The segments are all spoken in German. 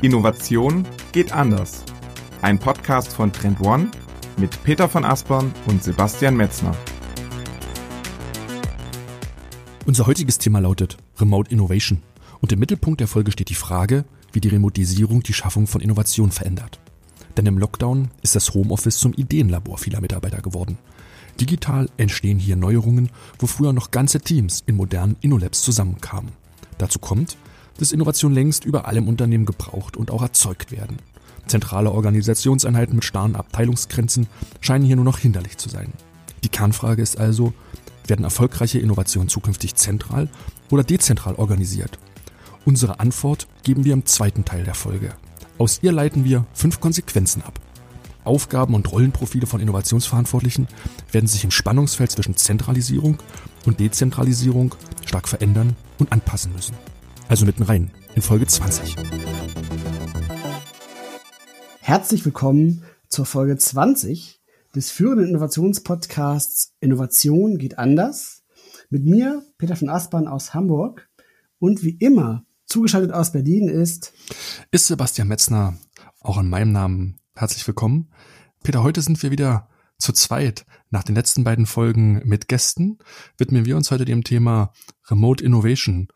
Innovation geht anders. Ein Podcast von Trend One mit Peter von Aspern und Sebastian Metzner. Unser heutiges Thema lautet Remote Innovation. Und im Mittelpunkt der Folge steht die Frage, wie die Remotisierung die Schaffung von Innovation verändert. Denn im Lockdown ist das Homeoffice zum Ideenlabor vieler Mitarbeiter geworden. Digital entstehen hier Neuerungen, wo früher noch ganze Teams in modernen InnoLabs zusammenkamen. Dazu kommt, dass Innovationen längst überall im Unternehmen gebraucht und auch erzeugt werden. Zentrale Organisationseinheiten mit starren Abteilungsgrenzen scheinen hier nur noch hinderlich zu sein. Die Kernfrage ist also, werden erfolgreiche Innovationen zukünftig zentral oder dezentral organisiert? Unsere Antwort geben wir im zweiten Teil der Folge. Aus ihr leiten wir fünf Konsequenzen ab. Aufgaben und Rollenprofile von Innovationsverantwortlichen werden sich im Spannungsfeld zwischen Zentralisierung und Dezentralisierung stark verändern und anpassen müssen. Also mitten rein in Folge 20. Herzlich willkommen zur Folge 20 des führenden Innovationspodcasts Innovation geht anders. Mit mir, Peter von Aspern aus Hamburg und wie immer zugeschaltet aus Berlin ist ist Sebastian Metzner, auch in meinem Namen herzlich willkommen. Peter, heute sind wir wieder zu zweit. Nach den letzten beiden Folgen mit Gästen widmen wir uns heute dem Thema Remote Innovation.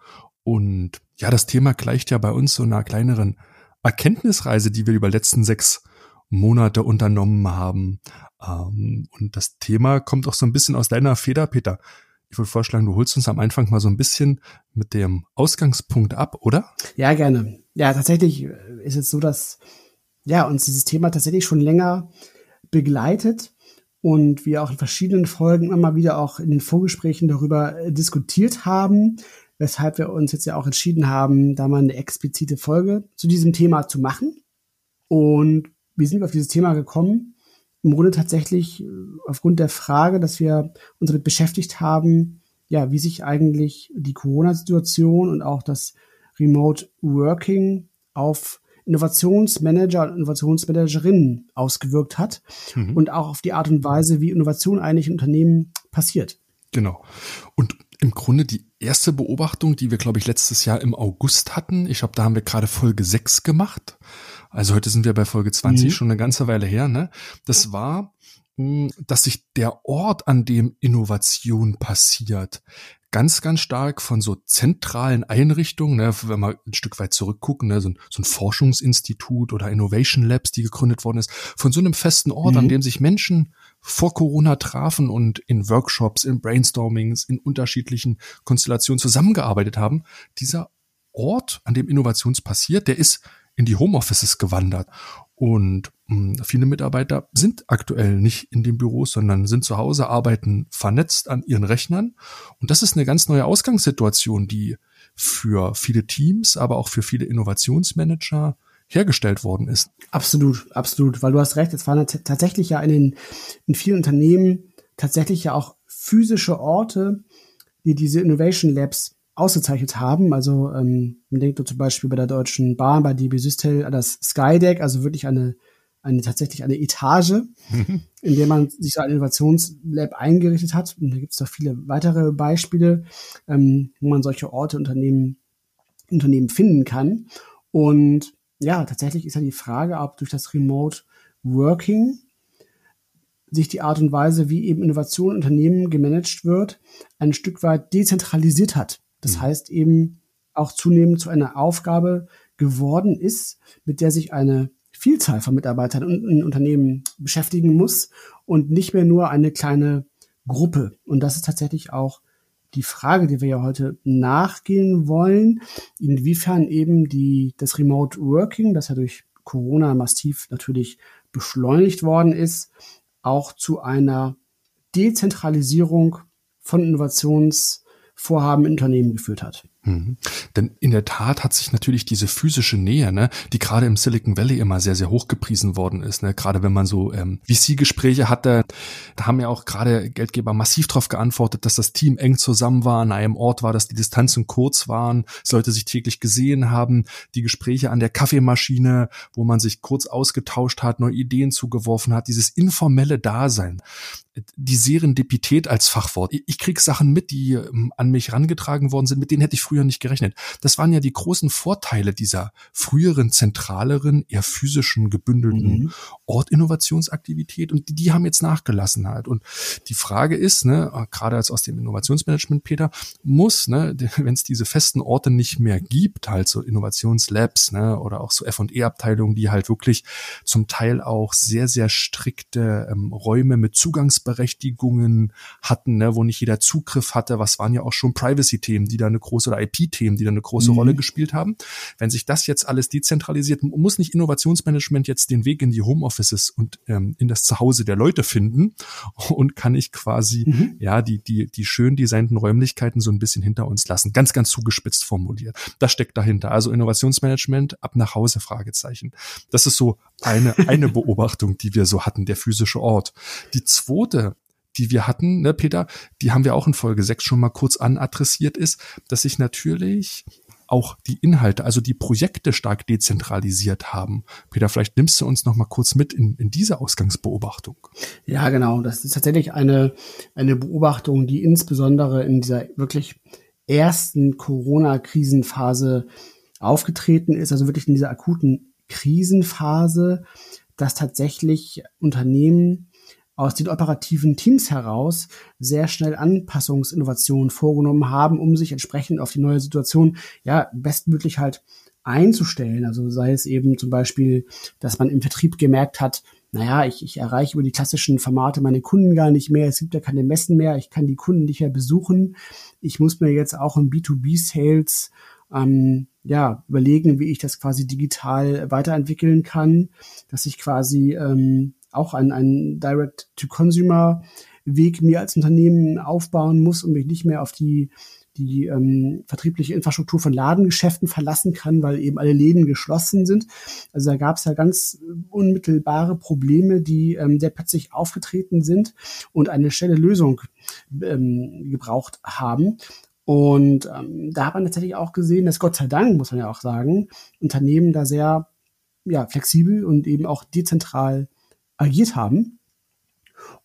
Und ja, das Thema gleicht ja bei uns so einer kleineren Erkenntnisreise, die wir über die letzten sechs Monate unternommen haben. Ähm, und das Thema kommt auch so ein bisschen aus deiner Feder, Peter. Ich würde vorschlagen, du holst uns am Anfang mal so ein bisschen mit dem Ausgangspunkt ab, oder? Ja, gerne. Ja, tatsächlich ist es so, dass ja uns dieses Thema tatsächlich schon länger begleitet und wir auch in verschiedenen Folgen immer wieder auch in den Vorgesprächen darüber äh, diskutiert haben, weshalb wir uns jetzt ja auch entschieden haben, da mal eine explizite Folge zu diesem Thema zu machen. Und wie sind wir auf dieses Thema gekommen? Im Grunde tatsächlich äh, aufgrund der Frage, dass wir uns damit beschäftigt haben, ja, wie sich eigentlich die Corona-Situation und auch das Remote Working auf Innovationsmanager und Innovationsmanagerinnen ausgewirkt hat mhm. und auch auf die Art und Weise, wie Innovation eigentlich in Unternehmen passiert. Genau. Und im Grunde die erste Beobachtung, die wir, glaube ich, letztes Jahr im August hatten. Ich glaube, da haben wir gerade Folge 6 gemacht. Also heute sind wir bei Folge 20, mhm. schon eine ganze Weile her. Ne? Das war, hm, dass sich der Ort, an dem Innovation passiert, ganz, ganz stark von so zentralen Einrichtungen, ne, wenn wir ein Stück weit zurückgucken, ne, so, ein, so ein Forschungsinstitut oder Innovation Labs, die gegründet worden ist, von so einem festen Ort, mhm. an dem sich Menschen vor Corona trafen und in Workshops, in Brainstormings, in unterschiedlichen Konstellationen zusammengearbeitet haben. Dieser Ort, an dem Innovations passiert, der ist in die Homeoffices gewandert. Und mh, hm, viele Mitarbeiter sind aktuell nicht in den Büros, sondern sind zu Hause, arbeiten vernetzt an ihren Rechnern. Und das ist eine ganz neue Ausgangssituation, die für viele Teams, aber auch für viele Innovationsmanager hergestellt worden ist. Absolut, absolut, weil du hast recht, es waren tatsächlich ja in, den, in vielen Unternehmen tatsächlich ja auch physische Orte, die diese Innovation Labs ausgezeichnet haben. Also ähm, man denkt zum Beispiel bei der Deutschen Bahn, bei DB Systel an das Skydeck, also wirklich eine, eine tatsächlich eine Etage, in der man sich so ein Innovationslab eingerichtet hat. Und da gibt es noch viele weitere Beispiele, ähm, wo man solche Orte Unternehmen, Unternehmen finden kann. Und ja, tatsächlich ist ja die Frage, ob durch das Remote Working sich die Art und Weise, wie eben Innovation in Unternehmen gemanagt wird, ein Stück weit dezentralisiert hat. Das mhm. heißt eben auch zunehmend zu einer Aufgabe geworden ist, mit der sich eine Vielzahl von Mitarbeitern in Unternehmen beschäftigen muss und nicht mehr nur eine kleine Gruppe. Und das ist tatsächlich auch die Frage, die wir ja heute nachgehen wollen, inwiefern eben die, das Remote Working, das ja durch Corona massiv natürlich beschleunigt worden ist, auch zu einer Dezentralisierung von Innovationsvorhaben in Unternehmen geführt hat. Mhm. Denn in der Tat hat sich natürlich diese physische Nähe, ne, die gerade im Silicon Valley immer sehr, sehr hoch gepriesen worden ist, ne, gerade wenn man so ähm, VC-Gespräche hatte, da haben ja auch gerade Geldgeber massiv darauf geantwortet, dass das Team eng zusammen war, an einem Ort war, dass die Distanzen kurz waren, Leute sich täglich gesehen haben, die Gespräche an der Kaffeemaschine, wo man sich kurz ausgetauscht hat, neue Ideen zugeworfen hat, dieses informelle Dasein. Die Serendipität als Fachwort. Ich krieg Sachen mit, die ähm, an mich rangetragen worden sind, mit denen hätte ich früher nicht gerechnet. Das waren ja die großen Vorteile dieser früheren, zentraleren, eher physischen, gebündelten mhm. Ortinnovationsaktivität und die, die haben jetzt nachgelassen halt. Und die Frage ist, ne, gerade als aus dem Innovationsmanagement, Peter, muss, ne, wenn es diese festen Orte nicht mehr gibt, halt so Innovationslabs, ne, oder auch so F&E-Abteilungen, die halt wirklich zum Teil auch sehr, sehr strikte ähm, Räume mit Zugangsberechtigungen hatten, ne, wo nicht jeder Zugriff hatte. Was waren ja auch schon Privacy-Themen, die da eine große oder IP-Themen, die da eine große mhm. Rolle gespielt haben. Wenn sich das jetzt alles dezentralisiert, muss nicht Innovationsmanagement jetzt den Weg in die Homeoffices und ähm, in das Zuhause der Leute finden und kann ich quasi mhm. ja die die die schön designten Räumlichkeiten so ein bisschen hinter uns lassen. Ganz ganz zugespitzt formuliert. Das steckt dahinter. Also Innovationsmanagement ab nach Hause Fragezeichen. Das ist so eine eine Beobachtung, die wir so hatten, der physische Ort. Die zweite die wir hatten, ne, Peter, die haben wir auch in Folge 6 schon mal kurz anadressiert, ist, dass sich natürlich auch die Inhalte, also die Projekte stark dezentralisiert haben. Peter, vielleicht nimmst du uns noch mal kurz mit in, in diese Ausgangsbeobachtung. Ja, genau. Das ist tatsächlich eine, eine Beobachtung, die insbesondere in dieser wirklich ersten Corona-Krisenphase aufgetreten ist, also wirklich in dieser akuten Krisenphase, dass tatsächlich Unternehmen aus den operativen Teams heraus sehr schnell Anpassungsinnovationen vorgenommen haben, um sich entsprechend auf die neue Situation ja bestmöglich halt einzustellen. Also sei es eben zum Beispiel, dass man im Vertrieb gemerkt hat, naja, ich, ich erreiche über die klassischen Formate meine Kunden gar nicht mehr, es gibt ja keine Messen mehr, ich kann die Kunden nicht mehr besuchen. Ich muss mir jetzt auch im B2B-Sales ähm, ja, überlegen, wie ich das quasi digital weiterentwickeln kann, dass ich quasi ähm, auch ein, ein Direct-to-Consumer-Weg mir als Unternehmen aufbauen muss und mich nicht mehr auf die die ähm, vertriebliche Infrastruktur von Ladengeschäften verlassen kann, weil eben alle Läden geschlossen sind. Also da gab es ja ganz unmittelbare Probleme, die ähm, sehr plötzlich aufgetreten sind und eine schnelle Lösung ähm, gebraucht haben. Und ähm, da hat man tatsächlich auch gesehen, dass Gott sei Dank, muss man ja auch sagen, Unternehmen da sehr ja, flexibel und eben auch dezentral agiert haben.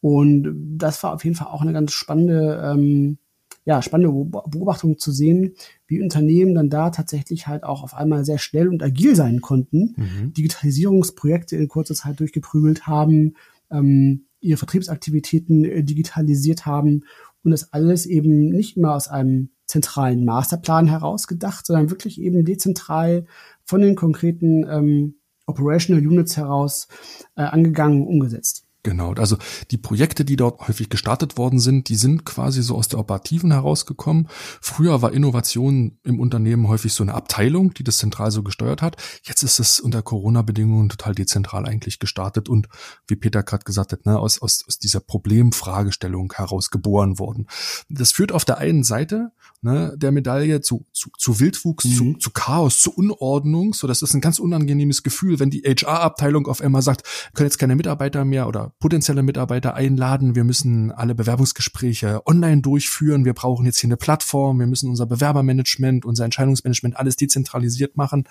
Und das war auf jeden Fall auch eine ganz spannende, ähm, ja, spannende Beobachtung zu sehen, wie Unternehmen dann da tatsächlich halt auch auf einmal sehr schnell und agil sein konnten, mhm. Digitalisierungsprojekte in kurzer Zeit durchgeprügelt haben, ähm, ihre Vertriebsaktivitäten äh, digitalisiert haben und das alles eben nicht immer aus einem zentralen Masterplan herausgedacht, sondern wirklich eben dezentral von den konkreten ähm, Operational Units heraus äh, angegangen, umgesetzt. Genau, also die Projekte, die dort häufig gestartet worden sind, die sind quasi so aus der Operativen herausgekommen. Früher war Innovation im Unternehmen häufig so eine Abteilung, die das zentral so gesteuert hat. Jetzt ist es unter Corona-Bedingungen total dezentral eigentlich gestartet und wie Peter gerade gesagt hat, ne, aus, aus, aus dieser Problemfragestellung heraus geboren worden. Das führt auf der einen Seite ne, der Medaille zu, zu, zu Wildwuchs, mhm. zu, zu Chaos, zu Unordnung. So, das ist ein ganz unangenehmes Gefühl, wenn die HR-Abteilung auf einmal sagt, können jetzt keine Mitarbeiter mehr oder potenzielle Mitarbeiter einladen. Wir müssen alle Bewerbungsgespräche online durchführen. Wir brauchen jetzt hier eine Plattform. Wir müssen unser Bewerbermanagement, unser Entscheidungsmanagement alles dezentralisiert machen.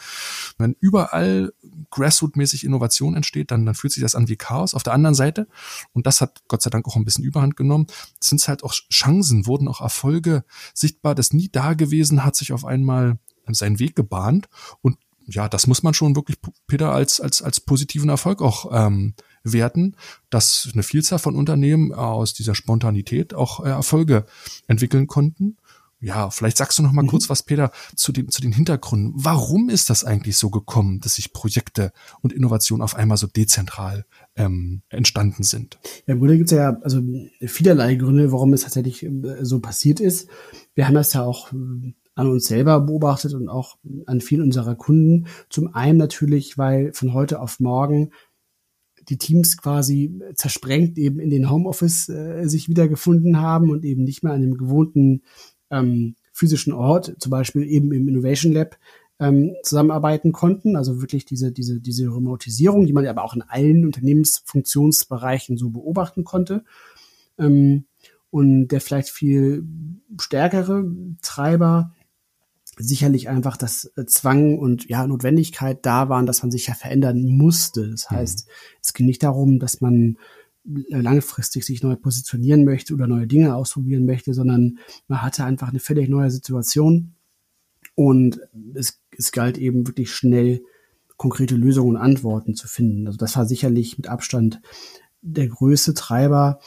Wenn überall Grassroot-mäßig Innovation entsteht, dann, dann fühlt sich das an wie Chaos. Auf der anderen Seite, und das hat Gott sei Dank auch ein bisschen Überhand genommen, sind es halt auch Chancen, wurden auch Erfolge sichtbar, das nie da gewesen, hat sich auf einmal seinen Weg gebahnt und ja, das muss man schon wirklich, Peter, als, als, als positiven Erfolg auch ähm, werten, dass eine Vielzahl von Unternehmen aus dieser Spontanität auch äh, Erfolge entwickeln konnten. Ja, vielleicht sagst du noch mal mhm. kurz was, Peter, zu den, zu den Hintergründen. Warum ist das eigentlich so gekommen, dass sich Projekte und Innovationen auf einmal so dezentral ähm, entstanden sind? Ja, im Grunde gibt es ja also vielerlei Gründe, warum es tatsächlich äh, so passiert ist. Wir haben das ja auch äh, an uns selber beobachtet und auch an vielen unserer Kunden. Zum einen natürlich, weil von heute auf morgen die Teams quasi zersprengt eben in den Homeoffice äh, sich wiedergefunden haben und eben nicht mehr an dem gewohnten ähm, physischen Ort, zum Beispiel eben im Innovation Lab, ähm, zusammenarbeiten konnten. Also wirklich diese, diese, diese Remotisierung, die man aber auch in allen Unternehmensfunktionsbereichen so beobachten konnte. Ähm, und der vielleicht viel stärkere Treiber sicherlich einfach das äh, Zwang und ja Notwendigkeit da waren, dass man sich ja verändern musste. Das mhm. heißt, mhm. es ging nicht darum, dass man langfristig sich neu positionieren möchte oder neue Dinge ausprobieren möchte, sondern man hatte einfach eine völlig neue Situation und es, es galt eben wirklich schnell konkrete Lösungen und Antworten zu finden. Also das war sicherlich mit Abstand der größte Treiber,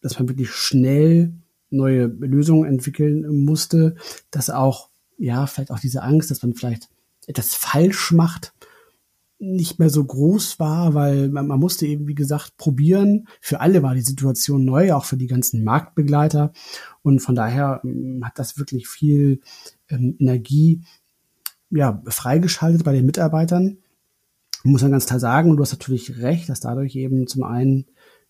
dass man wirklich schnell neue Lösungen entwickeln musste, dass auch, ja, vielleicht auch diese Angst, dass man vielleicht etwas falsch macht, nicht mehr so groß war, weil man, man, musste eben, wie gesagt, probieren. Für alle war die Situation neu, auch für die ganzen Marktbegleiter. Und von daher ähm, hat das wirklich viel ähm, Energie ja, freigeschaltet bei den Mitarbeitern. Muss man ganz klar sagen, und du hast natürlich recht, dass dadurch eben zum einen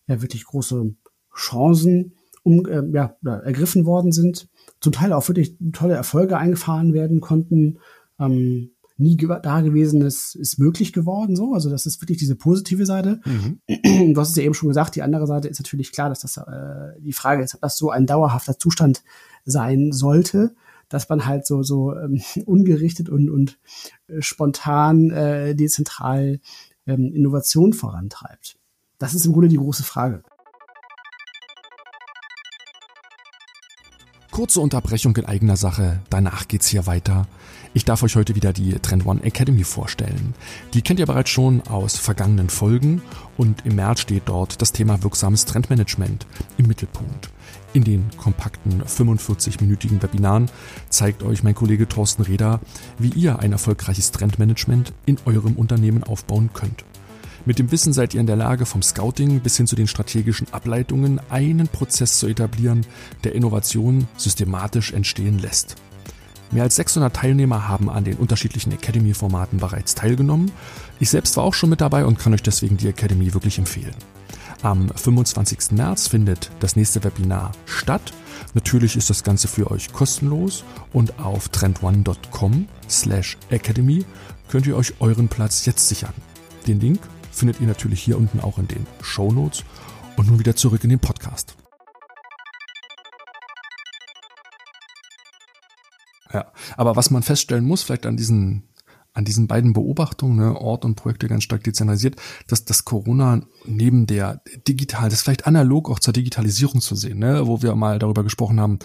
ja wirklich große Chancen um, äh, ja, ergriffen worden sind, zum Teil auch wirklich tolle Erfolge eingefahren werden konnten. Ähm, nie dagewesenes ist möglich geworden, so. Also das ist wirklich diese positive Seite. Mhm. Du hast es ja eben schon gesagt, die andere Seite ist natürlich klar, dass das äh, die Frage ist, ob das so ein dauerhafter Zustand sein sollte, dass man halt so so ähm, ungerichtet und und äh, spontan äh, dezentral ähm, Innovation vorantreibt. Das ist im Grunde die große Frage. Kurze Unterbrechung in eigener Sache, danach geht's hier weiter. Ich darf euch heute wieder die Trend One Academy vorstellen. Die kennt ihr bereits schon aus vergangenen Folgen und im März steht dort das Thema wirksames Trendmanagement im Mittelpunkt. In den kompakten 45-minütigen Webinaren zeigt euch mein Kollege Thorsten Reder, wie ihr ein erfolgreiches Trendmanagement in eurem Unternehmen aufbauen könnt. Mit dem Wissen seid ihr in der Lage, vom Scouting bis hin zu den strategischen Ableitungen einen Prozess zu etablieren, der Innovation systematisch entstehen lässt. Mehr als 600 Teilnehmer haben an den unterschiedlichen Academy-Formaten bereits teilgenommen. Ich selbst war auch schon mit dabei und kann euch deswegen die Academy wirklich empfehlen. Am 25. März findet das nächste Webinar statt. Natürlich ist das Ganze für euch kostenlos und auf trendone.com slash academy könnt ihr euch euren Platz jetzt sichern. Den Link findet ihr natürlich hier unten auch in den Show Notes. Und nun wieder zurück in den Podcast. Ja, aber was man feststellen muss, vielleicht an diesen an diesen beiden Beobachtungen, ne, Ort und Projekte ganz stark dezentralisiert, dass das Corona neben der digital, das vielleicht analog auch zur Digitalisierung zu sehen, ne, wo wir mal darüber gesprochen haben,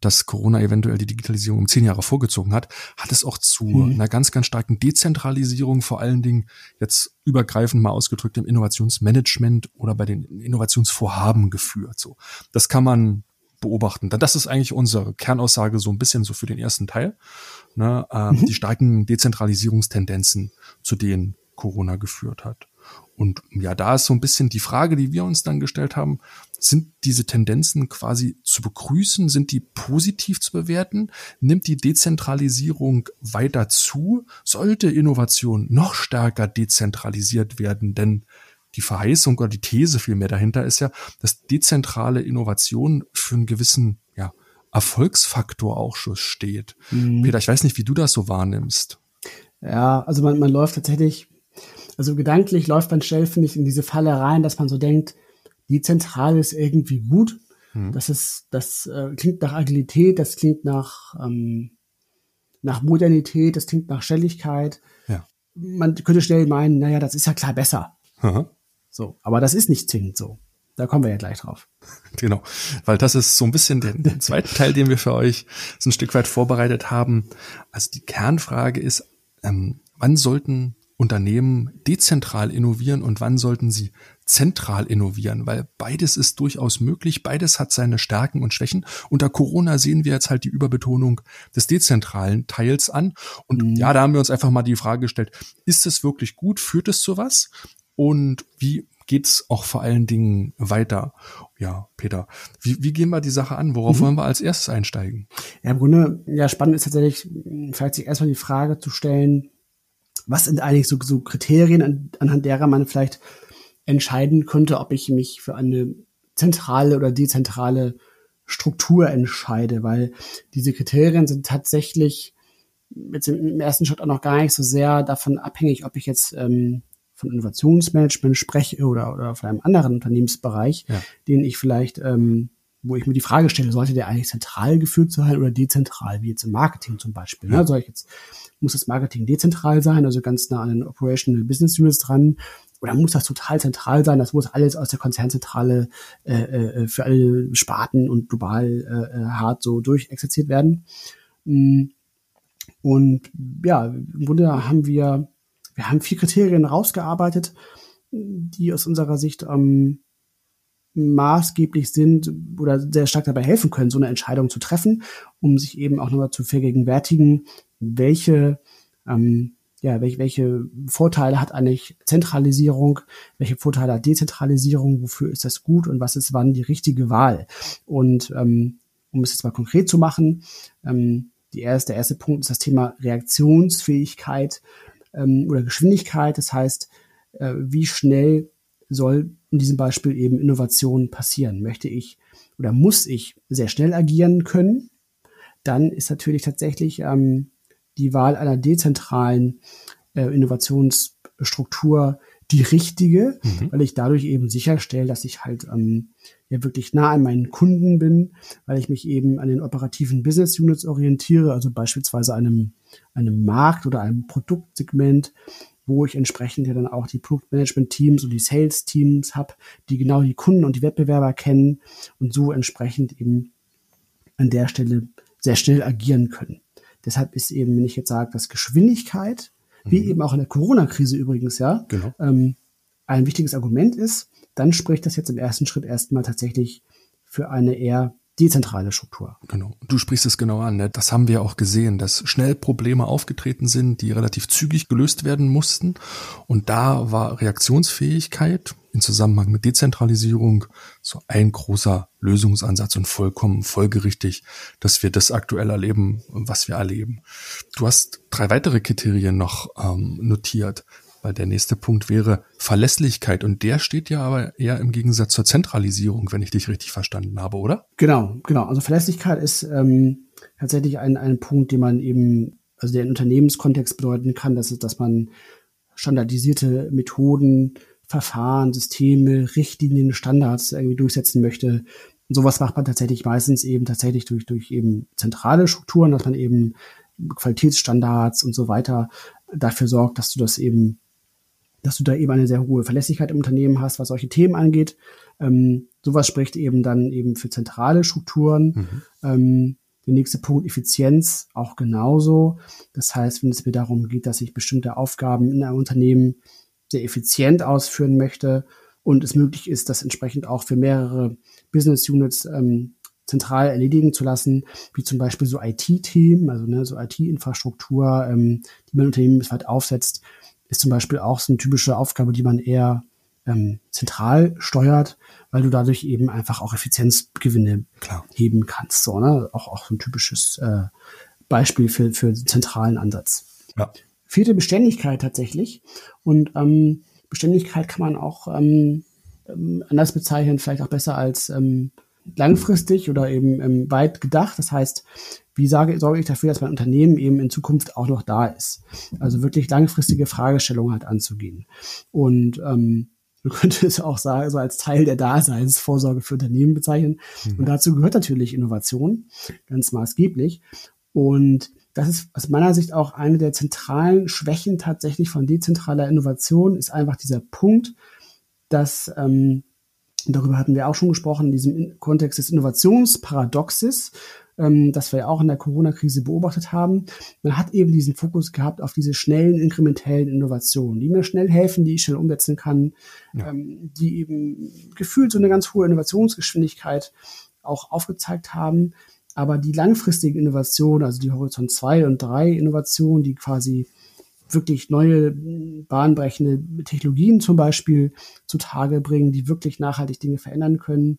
dass Corona eventuell die Digitalisierung um zehn Jahre vorgezogen hat, hat es auch zu mhm. einer ganz, ganz starken Dezentralisierung, vor allen Dingen jetzt übergreifend mal ausgedrückt im Innovationsmanagement oder bei den Innovationsvorhaben geführt. So, das kann man beobachten. Das ist eigentlich unsere Kernaussage so ein bisschen so für den ersten Teil. Ne, äh, mhm. Die starken Dezentralisierungstendenzen, zu denen Corona geführt hat. Und ja, da ist so ein bisschen die Frage, die wir uns dann gestellt haben, sind diese Tendenzen quasi zu begrüßen? Sind die positiv zu bewerten? Nimmt die Dezentralisierung weiter zu? Sollte Innovation noch stärker dezentralisiert werden? Denn die Verheißung oder die These vielmehr dahinter ist ja, dass dezentrale Innovation für einen gewissen ja, Erfolgsfaktor auch schon steht. Mhm. Peter, ich weiß nicht, wie du das so wahrnimmst. Ja, also man, man läuft tatsächlich, also gedanklich läuft man schnell, finde ich, in diese Falle rein, dass man so denkt, die Zentrale ist irgendwie gut. Mhm. Das ist, das äh, klingt nach Agilität, das klingt nach, ähm, nach Modernität, das klingt nach Schnelligkeit. Ja. Man könnte schnell meinen, naja, das ist ja klar besser. Aha. So, aber das ist nicht zwingend so. Da kommen wir ja gleich drauf. Genau, weil das ist so ein bisschen der, der zweite Teil, den wir für euch so ein Stück weit vorbereitet haben. Also die Kernfrage ist, ähm, wann sollten Unternehmen dezentral innovieren und wann sollten sie zentral innovieren, weil beides ist durchaus möglich, beides hat seine Stärken und Schwächen. Unter Corona sehen wir jetzt halt die Überbetonung des dezentralen Teils an. Und mhm. ja, da haben wir uns einfach mal die Frage gestellt, ist es wirklich gut? Führt es zu was? Und wie geht's auch vor allen Dingen weiter? Ja, Peter, wie, wie gehen wir die Sache an? Worauf mhm. wollen wir als erstes einsteigen? Ja, im Grunde, ja, spannend ist tatsächlich, vielleicht sich erstmal die Frage zu stellen, was sind eigentlich so, so Kriterien, an, anhand derer man vielleicht entscheiden könnte, ob ich mich für eine zentrale oder dezentrale Struktur entscheide, weil diese Kriterien sind tatsächlich jetzt im ersten Schritt auch noch gar nicht so sehr davon abhängig, ob ich jetzt ähm, von Innovationsmanagement spreche oder, oder von einem anderen Unternehmensbereich, ja. den ich vielleicht, ähm, wo ich mir die Frage stelle, sollte der eigentlich zentral geführt sein oder dezentral, wie jetzt im Marketing zum Beispiel. Ne? Ja. Ne? Soll ich jetzt, muss das Marketing dezentral sein, also ganz nah an den Operational Business Units dran, oder muss das total zentral sein? Das muss alles aus der Konzernzentrale äh, äh, für alle Sparten und global äh, äh hart so durchexerziert werden. Mm. Und ja, im Grunde haben wir, wir haben vier Kriterien rausgearbeitet, die aus unserer Sicht ähm, maßgeblich sind oder sehr stark dabei helfen können, so eine Entscheidung zu treffen, um sich eben auch nochmal zu vergegenwärtigen, welche ähm, ja, welche, welche Vorteile hat eigentlich Zentralisierung, welche Vorteile hat Dezentralisierung, wofür ist das gut und was ist wann die richtige Wahl. Und ähm, um es jetzt mal konkret zu machen, ähm, die erste, der erste Punkt ist das Thema Reaktionsfähigkeit ähm, oder Geschwindigkeit. Das heißt, äh, wie schnell soll in diesem Beispiel eben Innovation passieren? Möchte ich oder muss ich sehr schnell agieren können? Dann ist natürlich tatsächlich ähm, die Wahl einer dezentralen äh, Innovationsstruktur die richtige, mhm. weil ich dadurch eben sicherstelle, dass ich halt ähm, ja wirklich nah an meinen Kunden bin, weil ich mich eben an den operativen Business Units orientiere, also beispielsweise einem, einem Markt oder einem Produktsegment, wo ich entsprechend ja dann auch die Produktmanagement-Teams und die Sales-Teams habe, die genau die Kunden und die Wettbewerber kennen und so entsprechend eben an der Stelle sehr schnell agieren können. Deshalb ist eben, wenn ich jetzt sage, dass Geschwindigkeit, wie mhm. eben auch in der Corona-Krise übrigens, ja, genau. ähm, ein wichtiges Argument ist, dann spricht das jetzt im ersten Schritt erstmal tatsächlich für eine eher dezentrale Struktur. Genau. Du sprichst es genau an. Ne? Das haben wir auch gesehen, dass schnell Probleme aufgetreten sind, die relativ zügig gelöst werden mussten. Und da war Reaktionsfähigkeit in Zusammenhang mit Dezentralisierung so ein großer Lösungsansatz und vollkommen folgerichtig, dass wir das aktuell erleben, was wir erleben. Du hast drei weitere Kriterien noch ähm, notiert. Weil der nächste Punkt wäre Verlässlichkeit und der steht ja aber eher im Gegensatz zur Zentralisierung, wenn ich dich richtig verstanden habe, oder? Genau, genau. Also Verlässlichkeit ist ähm, tatsächlich ein, ein Punkt, den man eben, also der in Unternehmenskontext bedeuten kann, dass, dass man standardisierte Methoden, Verfahren, Systeme, Richtlinien, Standards irgendwie durchsetzen möchte. Und sowas macht man tatsächlich meistens eben tatsächlich durch, durch eben zentrale Strukturen, dass man eben Qualitätsstandards und so weiter dafür sorgt, dass du das eben dass du da eben eine sehr hohe Verlässlichkeit im Unternehmen hast, was solche Themen angeht. Ähm, sowas spricht eben dann eben für zentrale Strukturen. Mhm. Ähm, der nächste Punkt Effizienz auch genauso. Das heißt, wenn es mir darum geht, dass ich bestimmte Aufgaben in einem Unternehmen sehr effizient ausführen möchte und es möglich ist, das entsprechend auch für mehrere Business Units ähm, zentral erledigen zu lassen, wie zum Beispiel so IT-Themen, also ne, so IT-Infrastruktur, ähm, die man unternehmensweit aufsetzt, ist zum Beispiel auch so eine typische Aufgabe, die man eher ähm, zentral steuert, weil du dadurch eben einfach auch Effizienzgewinne Klar. heben kannst. So, ne? Auch, auch so ein typisches äh, Beispiel für, für den zentralen Ansatz. Ja. Vierte Beständigkeit tatsächlich. Und ähm, Beständigkeit kann man auch ähm, ähm anders bezeichnen, vielleicht auch besser als ähm, langfristig oder eben ähm, weit gedacht. Das heißt, wie sage, sorge ich dafür, dass mein Unternehmen eben in Zukunft auch noch da ist? Also wirklich langfristige Fragestellungen halt anzugehen. Und ähm, du könntest es auch sagen, so als Teil der Daseinsvorsorge für Unternehmen bezeichnen. Mhm. Und dazu gehört natürlich Innovation, ganz maßgeblich. Und das ist aus meiner Sicht auch eine der zentralen Schwächen tatsächlich von dezentraler Innovation, ist einfach dieser Punkt, dass ähm, darüber hatten wir auch schon gesprochen, in diesem Kontext des Innovationsparadoxes, ähm, das wir ja auch in der Corona-Krise beobachtet haben. Man hat eben diesen Fokus gehabt auf diese schnellen, inkrementellen Innovationen, die mir schnell helfen, die ich schnell umsetzen kann, ja. ähm, die eben gefühlt so eine ganz hohe Innovationsgeschwindigkeit auch aufgezeigt haben. Aber die langfristigen Innovationen, also die Horizont 2 und 3 Innovationen, die quasi wirklich neue bahnbrechende Technologien zum Beispiel zutage bringen, die wirklich nachhaltig Dinge verändern können.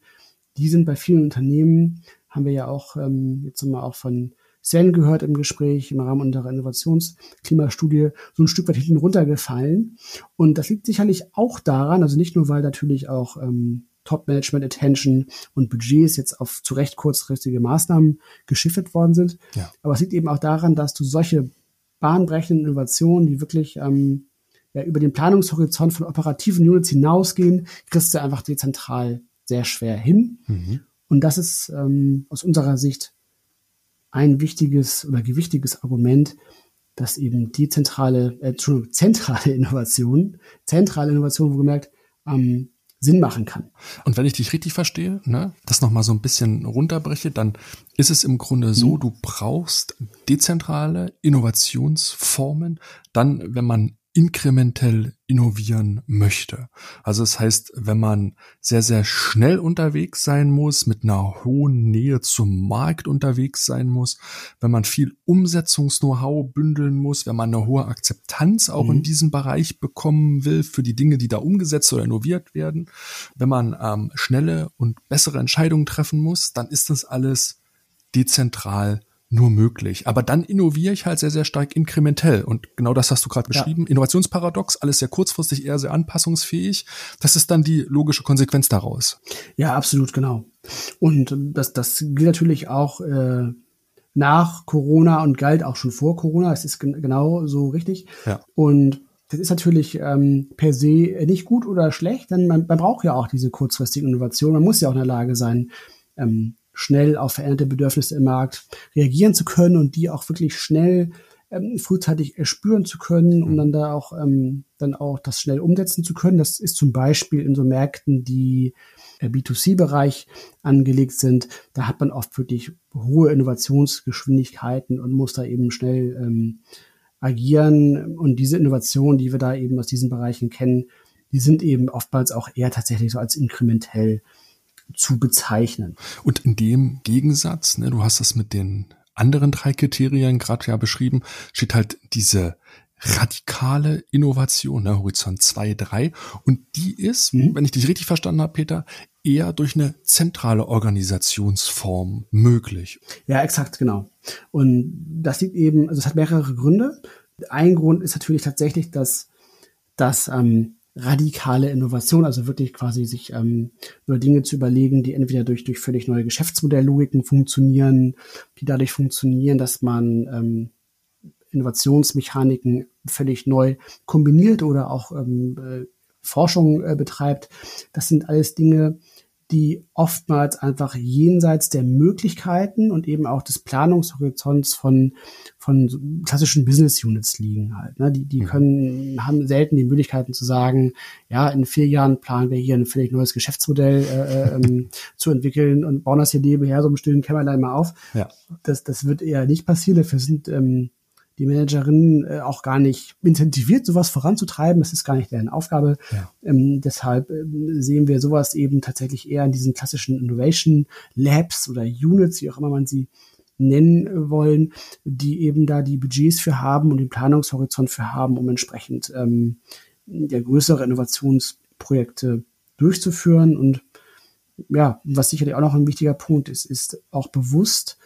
Die sind bei vielen Unternehmen, haben wir ja auch ähm, jetzt mal auch von Sven gehört im Gespräch im Rahmen unserer Innovationsklimastudie so ein Stück weit hinten runtergefallen. Und das liegt sicherlich auch daran, also nicht nur, weil natürlich auch ähm, Top-Management Attention und Budgets jetzt auf zu recht kurzfristige Maßnahmen geschiffert worden sind. Ja. Aber es liegt eben auch daran, dass du solche bahnbrechenden Innovationen, die wirklich ähm, ja, über den Planungshorizont von operativen Units hinausgehen, kriegst du einfach dezentral sehr schwer hin. Mhm. Und das ist ähm, aus unserer Sicht ein wichtiges oder gewichtiges Argument, dass eben dezentrale, äh, Entschuldigung, zentrale Innovation, zentrale Innovation, wo gemerkt, ähm, Sinn machen kann. Und wenn ich dich richtig verstehe, ne, das nochmal so ein bisschen runterbreche, dann ist es im Grunde so, mhm. du brauchst dezentrale Innovationsformen, dann, wenn man inkrementell innovieren möchte. Also das heißt, wenn man sehr, sehr schnell unterwegs sein muss, mit einer hohen Nähe zum Markt unterwegs sein muss, wenn man viel Umsetzungs-Know-how bündeln muss, wenn man eine hohe Akzeptanz auch mhm. in diesem Bereich bekommen will für die Dinge, die da umgesetzt oder innoviert werden, wenn man ähm, schnelle und bessere Entscheidungen treffen muss, dann ist das alles dezentral nur möglich. Aber dann innoviere ich halt sehr, sehr stark inkrementell. Und genau das hast du gerade beschrieben. Ja. Innovationsparadox, alles sehr kurzfristig, eher sehr anpassungsfähig. Das ist dann die logische Konsequenz daraus. Ja, absolut, genau. Und das, das gilt natürlich auch äh, nach Corona und galt auch schon vor Corona. Das ist genau so richtig. Ja. Und das ist natürlich ähm, per se nicht gut oder schlecht, denn man, man braucht ja auch diese kurzfristige Innovation. Man muss ja auch in der Lage sein, ähm, schnell auf veränderte Bedürfnisse im Markt reagieren zu können und die auch wirklich schnell ähm, frühzeitig erspüren zu können, um dann da auch ähm, dann auch das schnell umsetzen zu können. Das ist zum Beispiel in so Märkten, die äh, B2C-Bereich angelegt sind. Da hat man oft wirklich hohe Innovationsgeschwindigkeiten und muss da eben schnell ähm, agieren. Und diese Innovationen, die wir da eben aus diesen Bereichen kennen, die sind eben oftmals auch eher tatsächlich so als inkrementell zu bezeichnen. Und in dem Gegensatz, ne, du hast das mit den anderen drei Kriterien gerade ja beschrieben, steht halt diese radikale Innovation, ne, Horizont 2, 3. Und die ist, mhm. wenn ich dich richtig verstanden habe, Peter, eher durch eine zentrale Organisationsform möglich. Ja, exakt, genau. Und das liegt eben, also es hat mehrere Gründe. Ein Grund ist natürlich tatsächlich, dass, dass ähm, radikale Innovation, also wirklich quasi sich ähm, nur Dinge zu überlegen, die entweder durch, durch völlig neue Geschäftsmodelllogiken funktionieren, die dadurch funktionieren, dass man ähm, Innovationsmechaniken völlig neu kombiniert oder auch ähm, äh, Forschung äh, betreibt. Das sind alles Dinge, die oftmals einfach jenseits der Möglichkeiten und eben auch des Planungshorizonts von, von klassischen Business Units liegen halt. Ne? Die, die mhm. können, haben selten die Möglichkeiten zu sagen, ja, in vier Jahren planen wir hier ein völlig neues Geschäftsmodell äh, äh ähm, zu entwickeln und bauen das hier nebenher so im stillen Kämmerlein mal auf. Ja. Das, das wird eher nicht passieren. Dafür sind ähm, die Managerinnen äh, auch gar nicht incentiviert, sowas voranzutreiben. Das ist gar nicht deren Aufgabe. Ja. Ähm, deshalb ähm, sehen wir sowas eben tatsächlich eher in diesen klassischen Innovation Labs oder Units, wie auch immer man sie nennen wollen, die eben da die Budgets für haben und den Planungshorizont für haben, um entsprechend ähm, der größere Innovationsprojekte durchzuführen. Und ja, was sicherlich auch noch ein wichtiger Punkt ist, ist auch bewusst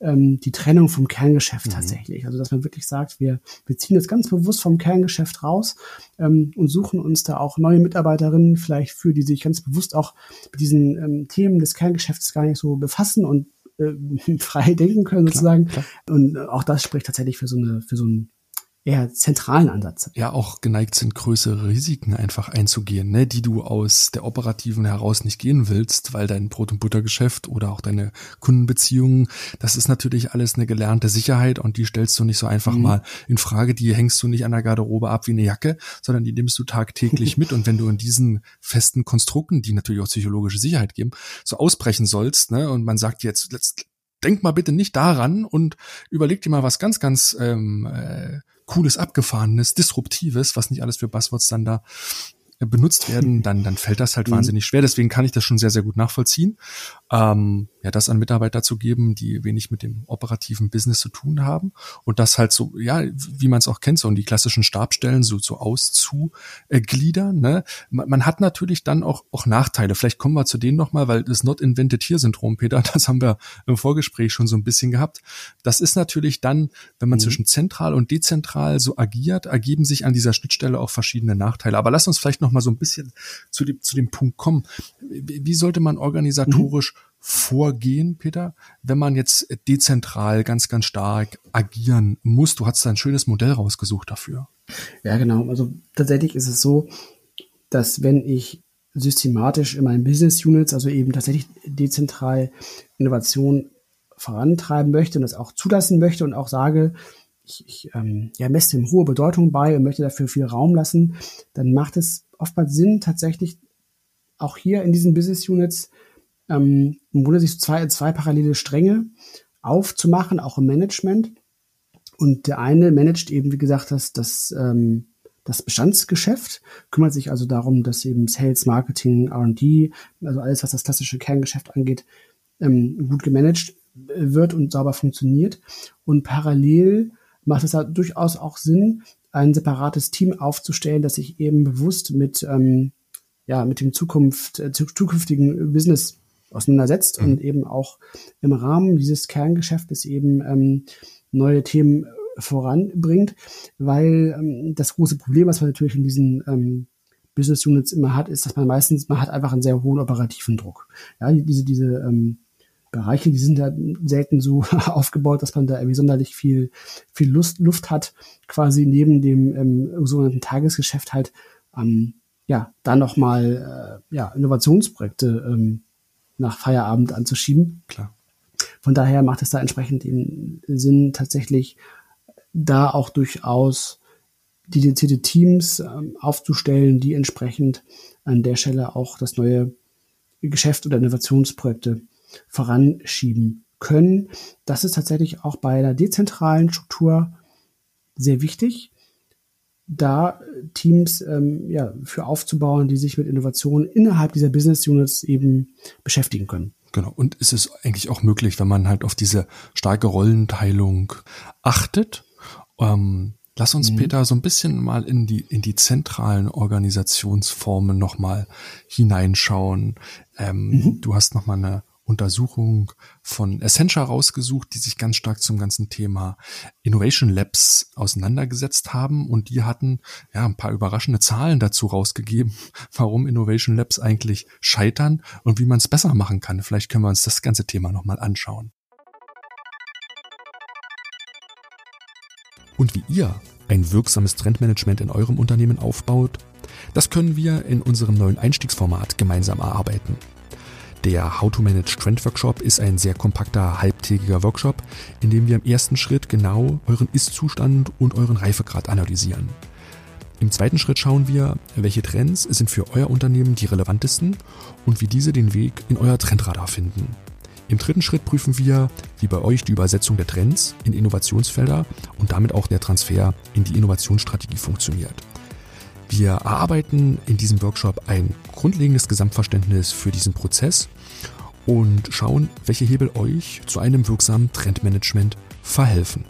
ähm, die Trennung vom Kerngeschäft mhm. tatsächlich. Also dass man wirklich sagt, wir, wir ziehen das ganz bewusst vom Kerngeschäft raus ähm, und suchen uns da auch neue Mitarbeiterinnen vielleicht für, die sich ganz bewusst auch mit diesen ähm, Themen des Kerngeschäfts gar nicht so befassen und äh, frei denken können sozusagen. Klar, klar. Und auch das spricht tatsächlich für so eine für so ein eher zentralen Ansatz. Ja, auch geneigt sind, größere Risiken einfach einzugehen, ne, die du aus der operativen heraus nicht gehen willst, weil dein Brot- und Buttergeschäft oder auch deine Kundenbeziehungen, das ist natürlich alles eine gelernte Sicherheit und die stellst du nicht so einfach mhm. mal in Frage, die hängst du nicht an der Garderobe ab wie eine Jacke, sondern die nimmst du tagtäglich mit und wenn du in diesen festen Konstrukten, die natürlich auch psychologische Sicherheit geben, so ausbrechen sollst, ne, und man sagt jetzt, letzt, denk mal bitte nicht daran und überleg dir mal was ganz, ganz ähm, äh, Cooles, Abgefahrenes, Disruptives, was nicht alles für Buzzwords dann da benutzt werden, dann, dann fällt das halt mhm. wahnsinnig schwer. Deswegen kann ich das schon sehr, sehr gut nachvollziehen ähm, ja, das an Mitarbeiter zu geben, die wenig mit dem operativen Business zu tun haben und das halt so, ja, wie man es auch kennt, so in die klassischen Stabstellen so, so auszugliedern. Ne? Man, man hat natürlich dann auch, auch Nachteile. Vielleicht kommen wir zu denen nochmal, weil das Not Invented Here Syndrom, Peter, das haben wir im Vorgespräch schon so ein bisschen gehabt. Das ist natürlich dann, wenn man mhm. zwischen zentral und dezentral so agiert, ergeben sich an dieser Schnittstelle auch verschiedene Nachteile. Aber lass uns vielleicht nochmal so ein bisschen zu dem, zu dem Punkt kommen. Wie, wie sollte man organisatorisch mhm vorgehen, Peter, wenn man jetzt dezentral ganz, ganz stark agieren muss? Du hast da ein schönes Modell rausgesucht dafür. Ja, genau. Also tatsächlich ist es so, dass wenn ich systematisch in meinen Business Units, also eben tatsächlich dezentral Innovation vorantreiben möchte und das auch zulassen möchte und auch sage, ich, ich ähm, ja, messe dem hohe Bedeutung bei und möchte dafür viel Raum lassen, dann macht es oftmals Sinn, tatsächlich auch hier in diesen Business Units ähm, im Grunde sich zwei, zwei parallele Stränge aufzumachen, auch im Management. Und der eine managt eben, wie gesagt, das, das, ähm, das Bestandsgeschäft, kümmert sich also darum, dass eben Sales, Marketing, R&D, also alles, was das klassische Kerngeschäft angeht, ähm, gut gemanagt wird und sauber funktioniert. Und parallel macht es da durchaus auch Sinn, ein separates Team aufzustellen, das sich eben bewusst mit, ähm, ja, mit dem Zukunft, äh, zukünftigen Business auseinandersetzt mhm. und eben auch im Rahmen dieses Kerngeschäftes eben ähm, neue Themen voranbringt, weil ähm, das große Problem, was man natürlich in diesen ähm, Business Units immer hat, ist, dass man meistens, man hat einfach einen sehr hohen operativen Druck. Ja, diese, diese ähm, Bereiche, die sind da selten so aufgebaut, dass man da irgendwie sonderlich viel, viel Lust, Luft hat, quasi neben dem ähm, sogenannten Tagesgeschäft halt, ähm, ja, da nochmal, äh, ja, Innovationsprojekte ähm, nach Feierabend anzuschieben. Klar. Von daher macht es da entsprechend den Sinn, tatsächlich da auch durchaus dedizierte Teams ähm, aufzustellen, die entsprechend an der Stelle auch das neue Geschäft oder Innovationsprojekte voranschieben können. Das ist tatsächlich auch bei der dezentralen Struktur sehr wichtig, da Teams ähm, ja, für aufzubauen, die sich mit Innovationen innerhalb dieser Business Units eben beschäftigen können. Genau. Und es ist eigentlich auch möglich, wenn man halt auf diese starke Rollenteilung achtet. Ähm, lass uns, mhm. Peter, so ein bisschen mal in die, in die zentralen Organisationsformen nochmal hineinschauen. Ähm, mhm. Du hast nochmal eine Untersuchung von Essentia rausgesucht, die sich ganz stark zum ganzen Thema Innovation Labs auseinandergesetzt haben und die hatten ja ein paar überraschende Zahlen dazu rausgegeben, warum Innovation Labs eigentlich scheitern und wie man es besser machen kann. Vielleicht können wir uns das ganze Thema nochmal anschauen. Und wie ihr ein wirksames Trendmanagement in eurem Unternehmen aufbaut, das können wir in unserem neuen Einstiegsformat gemeinsam erarbeiten. Der How to Manage Trend Workshop ist ein sehr kompakter halbtägiger Workshop, in dem wir im ersten Schritt genau euren Ist-Zustand und euren Reifegrad analysieren. Im zweiten Schritt schauen wir, welche Trends sind für euer Unternehmen die relevantesten und wie diese den Weg in euer Trendradar finden. Im dritten Schritt prüfen wir, wie bei euch die Übersetzung der Trends in Innovationsfelder und damit auch der Transfer in die Innovationsstrategie funktioniert. Wir erarbeiten in diesem Workshop ein grundlegendes Gesamtverständnis für diesen Prozess und schauen, welche Hebel euch zu einem wirksamen Trendmanagement verhelfen.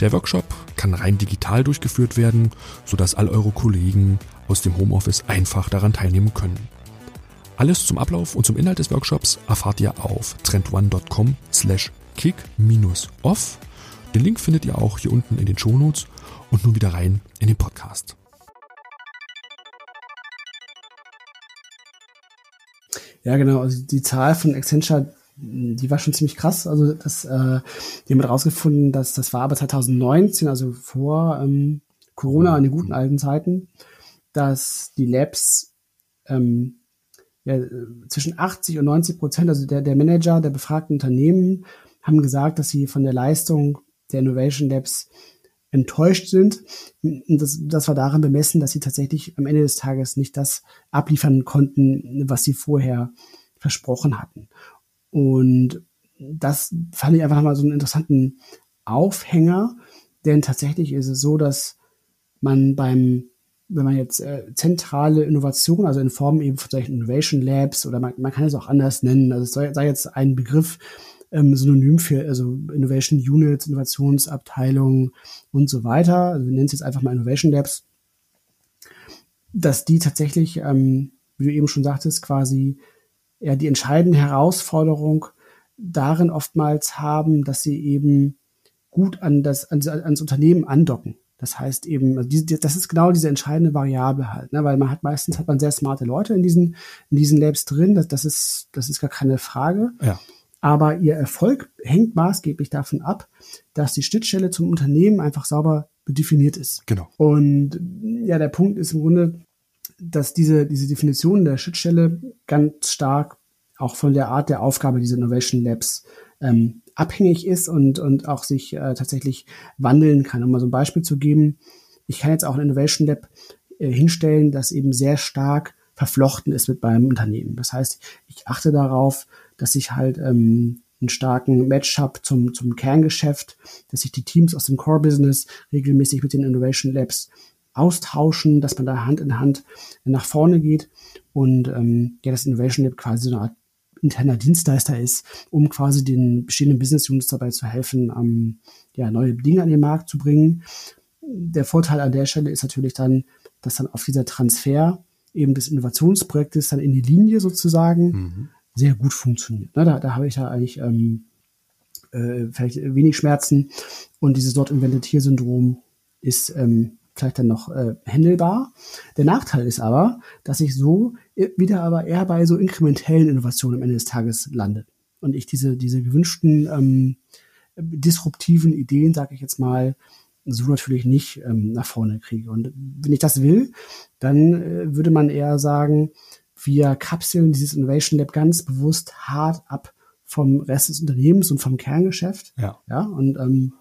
Der Workshop kann rein digital durchgeführt werden, sodass all eure Kollegen aus dem Homeoffice einfach daran teilnehmen können. Alles zum Ablauf und zum Inhalt des Workshops erfahrt ihr auf trendone.com slash kick-off. Den Link findet ihr auch hier unten in den Shownotes und nun wieder rein in den Podcast. Ja, genau. Also die Zahl von Accenture, die war schon ziemlich krass. Also das, äh, die haben rausgefunden, dass das war aber 2019, also vor ähm, Corona, in den guten alten Zeiten, dass die Labs ähm, ja, zwischen 80 und 90 Prozent, also der, der Manager der befragten Unternehmen, haben gesagt, dass sie von der Leistung der Innovation Labs enttäuscht sind. Das, das war daran bemessen, dass sie tatsächlich am Ende des Tages nicht das abliefern konnten, was sie vorher versprochen hatten. Und das fand ich einfach mal so einen interessanten Aufhänger, denn tatsächlich ist es so, dass man beim, wenn man jetzt äh, zentrale Innovation, also in Form eben von solchen Innovation Labs oder man, man kann es auch anders nennen, also es sei jetzt ein Begriff, ähm, Synonym für also Innovation Units, Innovationsabteilungen und so weiter. Also wir nennen es jetzt einfach mal Innovation Labs, dass die tatsächlich, ähm, wie du eben schon sagtest, quasi ja die entscheidende Herausforderung darin oftmals haben, dass sie eben gut an das an, ans Unternehmen andocken. Das heißt eben, also die, das ist genau diese entscheidende Variable halt, ne? weil man hat meistens hat man sehr smarte Leute in diesen in diesen Labs drin. Das, das ist das ist gar keine Frage. Ja. Aber ihr Erfolg hängt maßgeblich davon ab, dass die Schnittstelle zum Unternehmen einfach sauber definiert ist. Genau. Und ja, der Punkt ist im Grunde, dass diese, diese Definition der Schnittstelle ganz stark auch von der Art der Aufgabe dieser Innovation Labs ähm, abhängig ist und, und auch sich äh, tatsächlich wandeln kann. Um mal so ein Beispiel zu geben, ich kann jetzt auch ein Innovation Lab äh, hinstellen, das eben sehr stark verflochten ist mit meinem Unternehmen. Das heißt, ich achte darauf, dass ich halt ähm, einen starken Match habe zum, zum Kerngeschäft, dass sich die Teams aus dem Core-Business regelmäßig mit den Innovation Labs austauschen, dass man da Hand in Hand nach vorne geht und ähm, ja, das Innovation Lab quasi so eine Art interner Dienstleister ist, um quasi den bestehenden Business Units dabei zu helfen, ähm, ja, neue Dinge an den Markt zu bringen. Der Vorteil an der Stelle ist natürlich dann, dass dann auf dieser Transfer eben des Innovationsprojektes dann in die Linie sozusagen mhm. Sehr gut funktioniert. Da, da habe ich ja eigentlich ähm, äh, vielleicht wenig Schmerzen und dieses Not Invented Here Syndrom ist ähm, vielleicht dann noch äh, händelbar. Der Nachteil ist aber, dass ich so wieder aber eher bei so inkrementellen Innovationen am Ende des Tages lande und ich diese diese gewünschten ähm, disruptiven Ideen, sage ich jetzt mal, so natürlich nicht ähm, nach vorne kriege. Und wenn ich das will, dann äh, würde man eher sagen, wir kapseln dieses Innovation Lab ganz bewusst hart ab vom Rest des Unternehmens und vom Kerngeschäft. Ja. Ja, und ähm,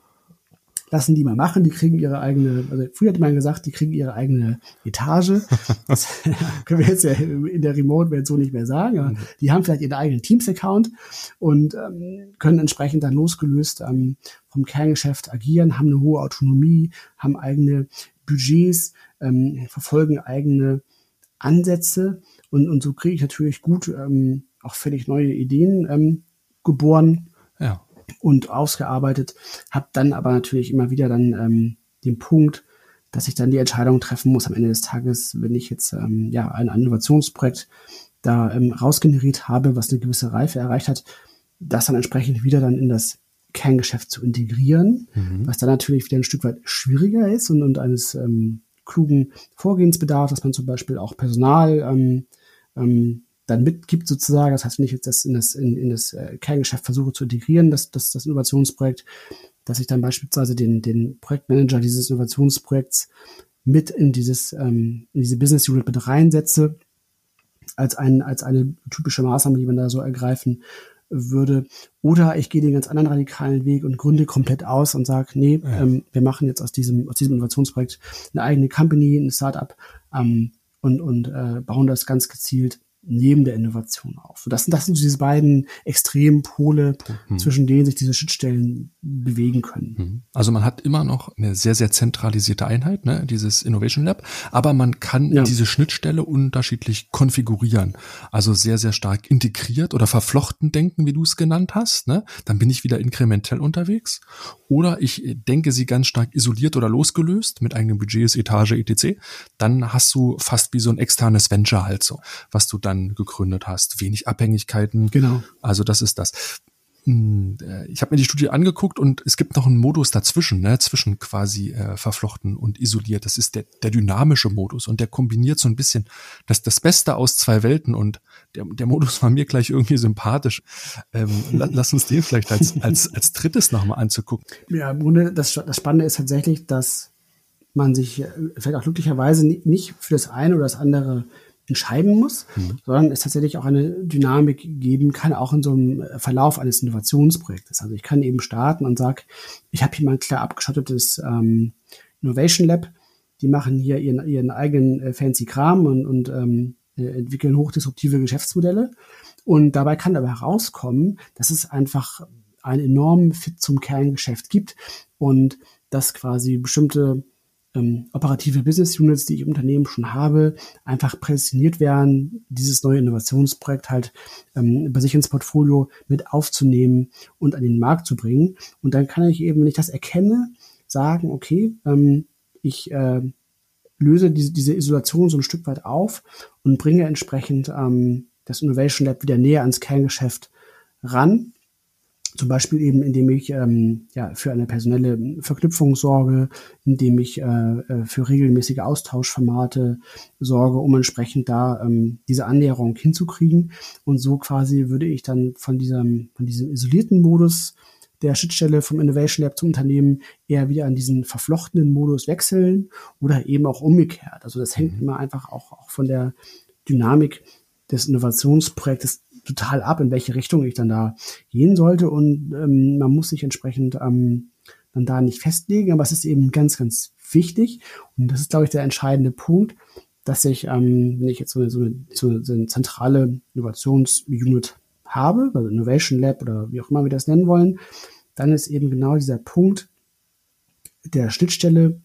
lassen die mal machen, die kriegen ihre eigene, also früher hat man gesagt, die kriegen ihre eigene Etage. Das können wir jetzt ja in der Remote-Welt so nicht mehr sagen, aber die haben vielleicht ihren eigenen Teams-Account und ähm, können entsprechend dann losgelöst ähm, vom Kerngeschäft agieren, haben eine hohe Autonomie, haben eigene Budgets, ähm, verfolgen eigene Ansätze und, und so kriege ich natürlich gut ähm, auch völlig neue Ideen ähm, geboren. Ja und ausgearbeitet, habe dann aber natürlich immer wieder dann ähm, den Punkt, dass ich dann die Entscheidung treffen muss am Ende des Tages, wenn ich jetzt ähm, ja ein Innovationsprojekt da ähm, rausgeneriert habe, was eine gewisse Reife erreicht hat, das dann entsprechend wieder dann in das Kerngeschäft zu integrieren, mhm. was dann natürlich wieder ein Stück weit schwieriger ist und, und eines ähm, klugen Vorgehens bedarf, dass man zum Beispiel auch Personal ähm, ähm, dann mitgibt sozusagen. Das heißt, wenn ich jetzt das in das, in, in das äh, Kerngeschäft versuche zu integrieren, das, das, das Innovationsprojekt, dass ich dann beispielsweise den, den Projektmanager dieses Innovationsprojekts mit in dieses, ähm, in diese Business Unit mit reinsetze, als ein, als eine typische Maßnahme, die man da so ergreifen würde. Oder ich gehe den ganz anderen radikalen Weg und gründe komplett aus und sage, nee, ja. ähm, wir machen jetzt aus diesem, aus diesem Innovationsprojekt eine eigene Company, ein Startup ähm, und, und äh, bauen das ganz gezielt neben der Innovation auf. Das, das sind diese beiden extremen Pole, mhm. zwischen denen sich diese Schnittstellen bewegen können. Mhm. Also man hat immer noch eine sehr, sehr zentralisierte Einheit, ne, dieses Innovation Lab, aber man kann ja. diese Schnittstelle unterschiedlich konfigurieren. Also sehr, sehr stark integriert oder verflochten denken, wie du es genannt hast. Ne? Dann bin ich wieder inkrementell unterwegs. Oder ich denke sie ganz stark isoliert oder losgelöst mit eigenen Budgets, Etage, etc. Dann hast du fast wie so ein externes Venture halt so, was du dann dann gegründet hast, wenig Abhängigkeiten. Genau. Also das ist das. Hm, äh, ich habe mir die Studie angeguckt und es gibt noch einen Modus dazwischen, ne, zwischen quasi äh, verflochten und isoliert. Das ist der, der dynamische Modus und der kombiniert so ein bisschen das, das Beste aus zwei Welten und der, der Modus war mir gleich irgendwie sympathisch. Ähm, lass uns den vielleicht als, als, als drittes nochmal anzugucken. Ja, im Grunde, das, das Spannende ist tatsächlich, dass man sich äh, vielleicht auch glücklicherweise nicht für das eine oder das andere entscheiden muss, mhm. sondern es tatsächlich auch eine Dynamik geben kann, auch in so einem Verlauf eines Innovationsprojektes. Also ich kann eben starten und sage, ich habe hier mal ein klar abgeschottetes ähm, Innovation Lab, die machen hier ihren, ihren eigenen äh, fancy Kram und, und ähm, äh, entwickeln hochdisruptive Geschäftsmodelle. Und dabei kann aber herauskommen, dass es einfach einen enormen Fit zum Kerngeschäft gibt und dass quasi bestimmte ähm, operative Business Units, die ich im Unternehmen schon habe, einfach prädestiniert werden, dieses neue Innovationsprojekt halt ähm, bei sich ins Portfolio mit aufzunehmen und an den Markt zu bringen. Und dann kann ich eben, wenn ich das erkenne, sagen, okay, ähm, ich äh, löse diese, diese Isolation so ein Stück weit auf und bringe entsprechend ähm, das Innovation Lab wieder näher ans Kerngeschäft ran zum Beispiel eben, indem ich ähm, ja, für eine personelle Verknüpfung sorge, indem ich äh, äh, für regelmäßige Austauschformate sorge, um entsprechend da ähm, diese Annäherung hinzukriegen. Und so quasi würde ich dann von diesem, von diesem isolierten Modus der Schnittstelle vom Innovation Lab zum Unternehmen eher wieder an diesen verflochtenen Modus wechseln oder eben auch umgekehrt. Also das hängt mhm. immer einfach auch, auch von der Dynamik des Innovationsprojektes total ab, in welche Richtung ich dann da gehen sollte. Und ähm, man muss sich entsprechend ähm, dann da nicht festlegen, aber es ist eben ganz, ganz wichtig. Und das ist, glaube ich, der entscheidende Punkt, dass ich, ähm, wenn ich jetzt so eine, so eine, so eine zentrale Innovationsunit habe, also Innovation Lab oder wie auch immer wir das nennen wollen, dann ist eben genau dieser Punkt der Schnittstelle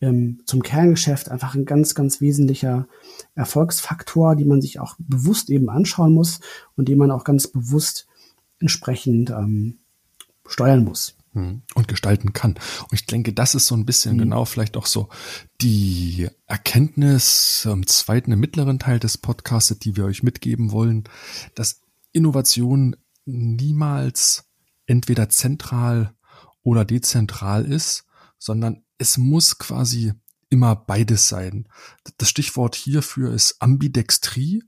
ähm, zum Kerngeschäft einfach ein ganz, ganz wesentlicher Erfolgsfaktor, die man sich auch bewusst eben anschauen muss und den man auch ganz bewusst entsprechend ähm, steuern muss hm. und gestalten kann. Und ich denke, das ist so ein bisschen mhm. genau vielleicht auch so die Erkenntnis im zweiten, im mittleren Teil des Podcasts, die wir euch mitgeben wollen, dass Innovation niemals entweder zentral oder dezentral ist, sondern es muss quasi immer beides sein. Das Stichwort hierfür ist Ambidextrie,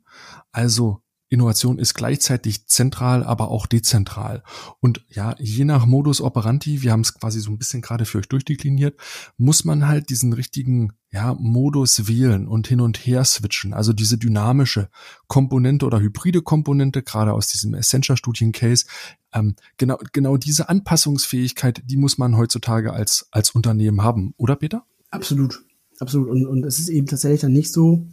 also Innovation ist gleichzeitig zentral, aber auch dezentral. Und ja, je nach Modus operandi, wir haben es quasi so ein bisschen gerade für euch durchdekliniert, muss man halt diesen richtigen ja, Modus wählen und hin und her switchen. Also diese dynamische Komponente oder hybride Komponente, gerade aus diesem Essentia-Studien-Case, ähm, genau, genau diese Anpassungsfähigkeit, die muss man heutzutage als, als Unternehmen haben, oder Peter? Absolut, absolut. Und, und es ist eben tatsächlich dann nicht so,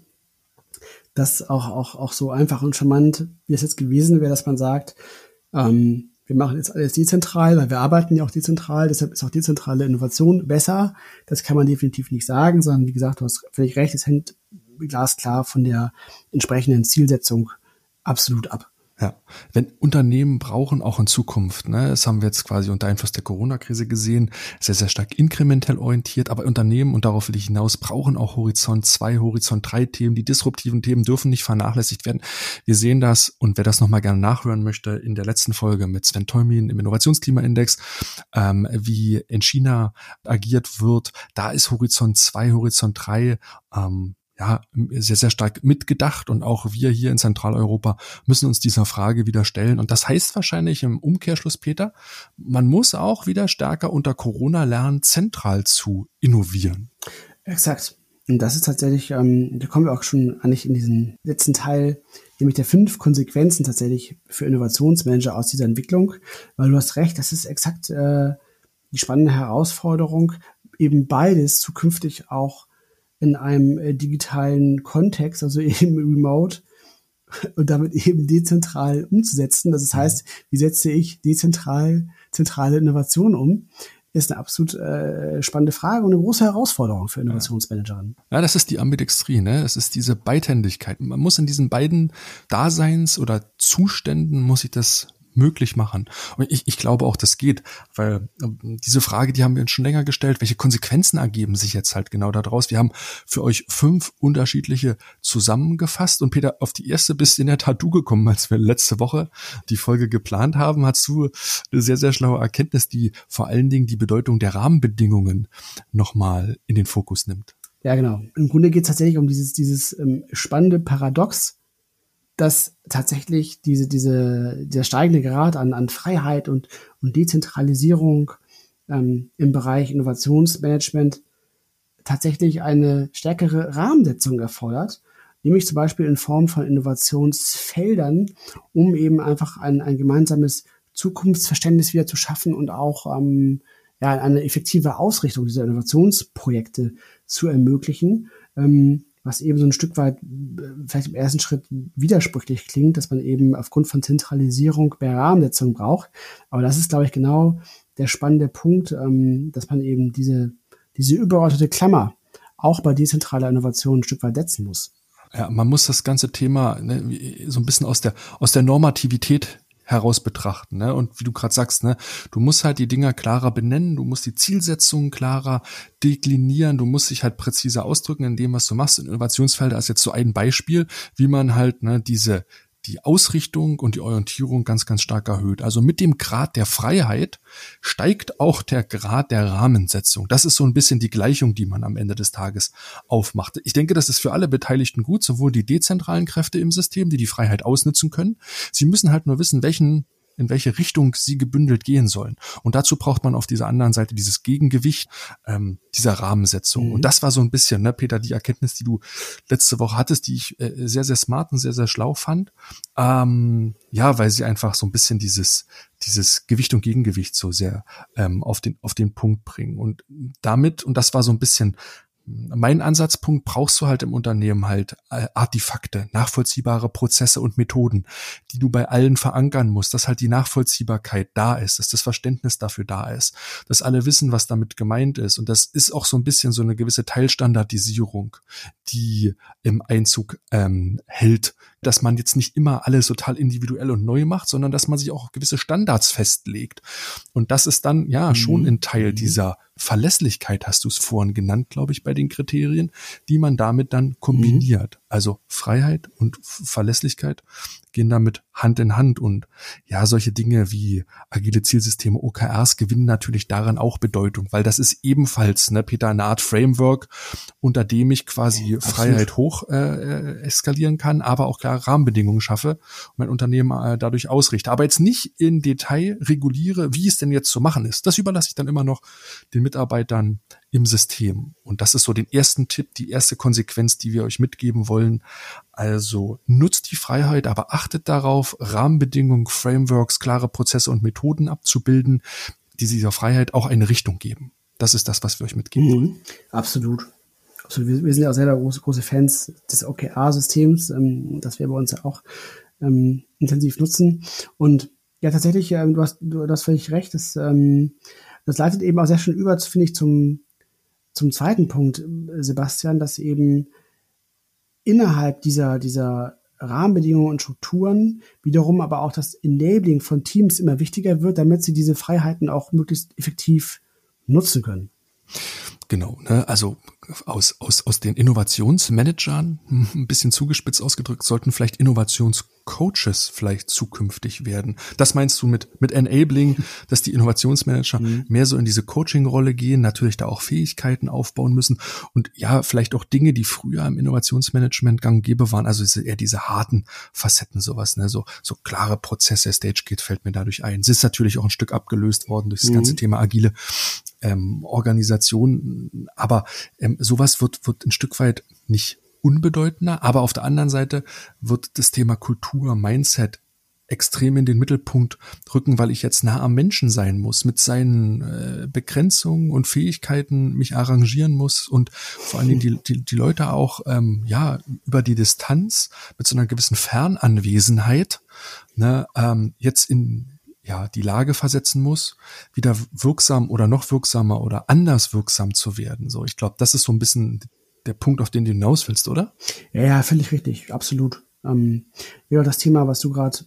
das auch, auch, auch so einfach und charmant, wie es jetzt gewesen wäre, dass man sagt, ähm, wir machen jetzt alles dezentral, weil wir arbeiten ja auch dezentral, deshalb ist auch dezentrale Innovation besser. Das kann man definitiv nicht sagen, sondern wie gesagt, du hast völlig recht, es hängt glasklar von der entsprechenden Zielsetzung absolut ab. Ja, wenn Unternehmen brauchen auch in Zukunft, ne, das haben wir jetzt quasi unter Einfluss der Corona-Krise gesehen, sehr, sehr stark inkrementell orientiert, aber Unternehmen, und darauf will ich hinaus, brauchen auch Horizont 2, Horizont 3 Themen. Die disruptiven Themen dürfen nicht vernachlässigt werden. Wir sehen das, und wer das nochmal gerne nachhören möchte, in der letzten Folge mit Sven Teumin im Innovationsklimaindex, ähm, wie in China agiert wird, da ist Horizont 2, Horizont 3 ähm, ja, sehr, sehr stark mitgedacht und auch wir hier in Zentraleuropa müssen uns dieser Frage wieder stellen. Und das heißt wahrscheinlich im Umkehrschluss, Peter, man muss auch wieder stärker unter Corona lernen, zentral zu innovieren. Exakt. Und das ist tatsächlich, ähm, da kommen wir auch schon eigentlich in diesen letzten Teil, nämlich der fünf Konsequenzen tatsächlich für Innovationsmanager aus dieser Entwicklung. Weil du hast recht, das ist exakt äh, die spannende Herausforderung, eben beides zukünftig auch in einem äh, digitalen Kontext, also eben remote und damit eben dezentral umzusetzen. Das mhm. heißt, wie setze ich dezentral zentrale Innovation um? Ist eine absolut äh, spannende Frage und eine große Herausforderung für Innovationsmanagerinnen. Ja, das ist die Ambidextrie, ne? Es ist diese Beidhändigkeit. Man muss in diesen beiden Daseins oder Zuständen muss ich das möglich machen. Und ich, ich glaube auch, das geht, weil ähm, diese Frage, die haben wir uns schon länger gestellt, welche Konsequenzen ergeben sich jetzt halt genau daraus? Wir haben für euch fünf unterschiedliche zusammengefasst und Peter, auf die erste bist in der Tat du gekommen, als wir letzte Woche die Folge geplant haben, hast du eine sehr, sehr schlaue Erkenntnis, die vor allen Dingen die Bedeutung der Rahmenbedingungen nochmal in den Fokus nimmt. Ja, genau. Im Grunde geht es tatsächlich um dieses, dieses ähm, spannende Paradox, dass tatsächlich diese, diese, der steigende Grad an, an Freiheit und, und Dezentralisierung ähm, im Bereich Innovationsmanagement tatsächlich eine stärkere Rahmensetzung erfordert, nämlich zum Beispiel in Form von Innovationsfeldern, um eben einfach ein, ein gemeinsames Zukunftsverständnis wieder zu schaffen und auch ähm, ja, eine effektive Ausrichtung dieser Innovationsprojekte zu ermöglichen. Ähm, was eben so ein Stück weit äh, vielleicht im ersten Schritt widersprüchlich klingt, dass man eben aufgrund von Zentralisierung mehr Rahmensetzung braucht. Aber das ist, glaube ich, genau der spannende Punkt, ähm, dass man eben diese, diese übergeordnete Klammer auch bei dezentraler Innovation ein Stück weit setzen muss. Ja, man muss das ganze Thema ne, so ein bisschen aus der aus der Normativität heraus betrachten. Ne? Und wie du gerade sagst, ne, du musst halt die Dinger klarer benennen, du musst die Zielsetzungen klarer deklinieren, du musst dich halt präziser ausdrücken in dem, was du machst. In Innovationsfelder ist jetzt so ein Beispiel, wie man halt ne, diese die Ausrichtung und die Orientierung ganz, ganz stark erhöht. Also mit dem Grad der Freiheit steigt auch der Grad der Rahmensetzung. Das ist so ein bisschen die Gleichung, die man am Ende des Tages aufmacht. Ich denke, das ist für alle Beteiligten gut, sowohl die dezentralen Kräfte im System, die die Freiheit ausnutzen können. Sie müssen halt nur wissen, welchen in welche Richtung sie gebündelt gehen sollen. Und dazu braucht man auf dieser anderen Seite dieses Gegengewicht ähm, dieser Rahmensetzung. Mhm. Und das war so ein bisschen, ne, Peter, die Erkenntnis, die du letzte Woche hattest, die ich äh, sehr, sehr smart und sehr, sehr schlau fand. Ähm, ja, weil sie einfach so ein bisschen dieses, dieses Gewicht und Gegengewicht so sehr ähm, auf den auf den Punkt bringen und damit und das war so ein bisschen mein Ansatzpunkt brauchst du halt im Unternehmen halt äh, Artefakte, nachvollziehbare Prozesse und Methoden, die du bei allen verankern musst, dass halt die Nachvollziehbarkeit da ist, dass das Verständnis dafür da ist, dass alle wissen, was damit gemeint ist. Und das ist auch so ein bisschen so eine gewisse Teilstandardisierung, die im Einzug ähm, hält, dass man jetzt nicht immer alles total individuell und neu macht, sondern dass man sich auch gewisse Standards festlegt. Und das ist dann ja schon mhm. ein Teil mhm. dieser Verlässlichkeit, hast du es vorhin genannt, glaube ich, bei den Kriterien, die man damit dann kombiniert. Mhm. Also Freiheit und Verlässlichkeit gehen damit Hand in Hand und ja, solche Dinge wie agile Zielsysteme, OKRs gewinnen natürlich daran auch Bedeutung, weil das ist ebenfalls, ne, Peter, eine Art Framework, unter dem ich quasi Absolut. Freiheit hoch äh, äh, eskalieren kann, aber auch klare Rahmenbedingungen schaffe und mein Unternehmen äh, dadurch ausrichte. Aber jetzt nicht in Detail reguliere, wie es denn jetzt zu machen ist. Das überlasse ich dann immer noch den Mitarbeitern im System. Und das ist so den ersten Tipp, die erste Konsequenz, die wir euch mitgeben wollen. Also nutzt die Freiheit, aber achtet darauf, Rahmenbedingungen, Frameworks, klare Prozesse und Methoden abzubilden, die dieser Freiheit auch eine Richtung geben. Das ist das, was wir euch mitgeben wollen. Mhm, absolut. absolut. Wir, wir, sind ja auch selber große, große Fans des OKR-Systems, ähm, das wir bei uns ja auch ähm, intensiv nutzen. Und ja, tatsächlich, ähm, du, hast, du hast völlig recht, das, ähm, das leitet eben auch sehr schön über, finde ich, zum, zum zweiten Punkt, Sebastian, dass eben innerhalb dieser, dieser Rahmenbedingungen und Strukturen wiederum aber auch das Enabling von Teams immer wichtiger wird, damit sie diese Freiheiten auch möglichst effektiv nutzen können. Genau, ne? also aus, aus, aus den Innovationsmanagern, hm, ein bisschen zugespitzt ausgedrückt, sollten vielleicht Innovationscoaches vielleicht zukünftig werden. Das meinst du mit, mit Enabling, dass die Innovationsmanager mhm. mehr so in diese Coaching-Rolle gehen, natürlich da auch Fähigkeiten aufbauen müssen und ja, vielleicht auch Dinge, die früher im Innovationsmanagement gang gäbe waren, also eher diese harten Facetten, sowas, ne, so, so klare Prozesse, Stage geht, fällt mir dadurch ein. Es ist natürlich auch ein Stück abgelöst worden durch das mhm. ganze Thema agile ähm, Organisation, aber ähm, sowas wird, wird ein Stück weit nicht unbedeutender, aber auf der anderen Seite wird das Thema Kultur, Mindset extrem in den Mittelpunkt rücken, weil ich jetzt nah am Menschen sein muss, mit seinen äh, Begrenzungen und Fähigkeiten mich arrangieren muss und vor allen Dingen die, die, die Leute auch ähm, ja über die Distanz mit so einer gewissen Fernanwesenheit ne, ähm, jetzt in ja, die Lage versetzen muss, wieder wirksam oder noch wirksamer oder anders wirksam zu werden. So, ich glaube, das ist so ein bisschen der Punkt, auf den du hinaus willst, oder? Ja, ja, völlig richtig, absolut. Ähm, ja, das Thema, was du gerade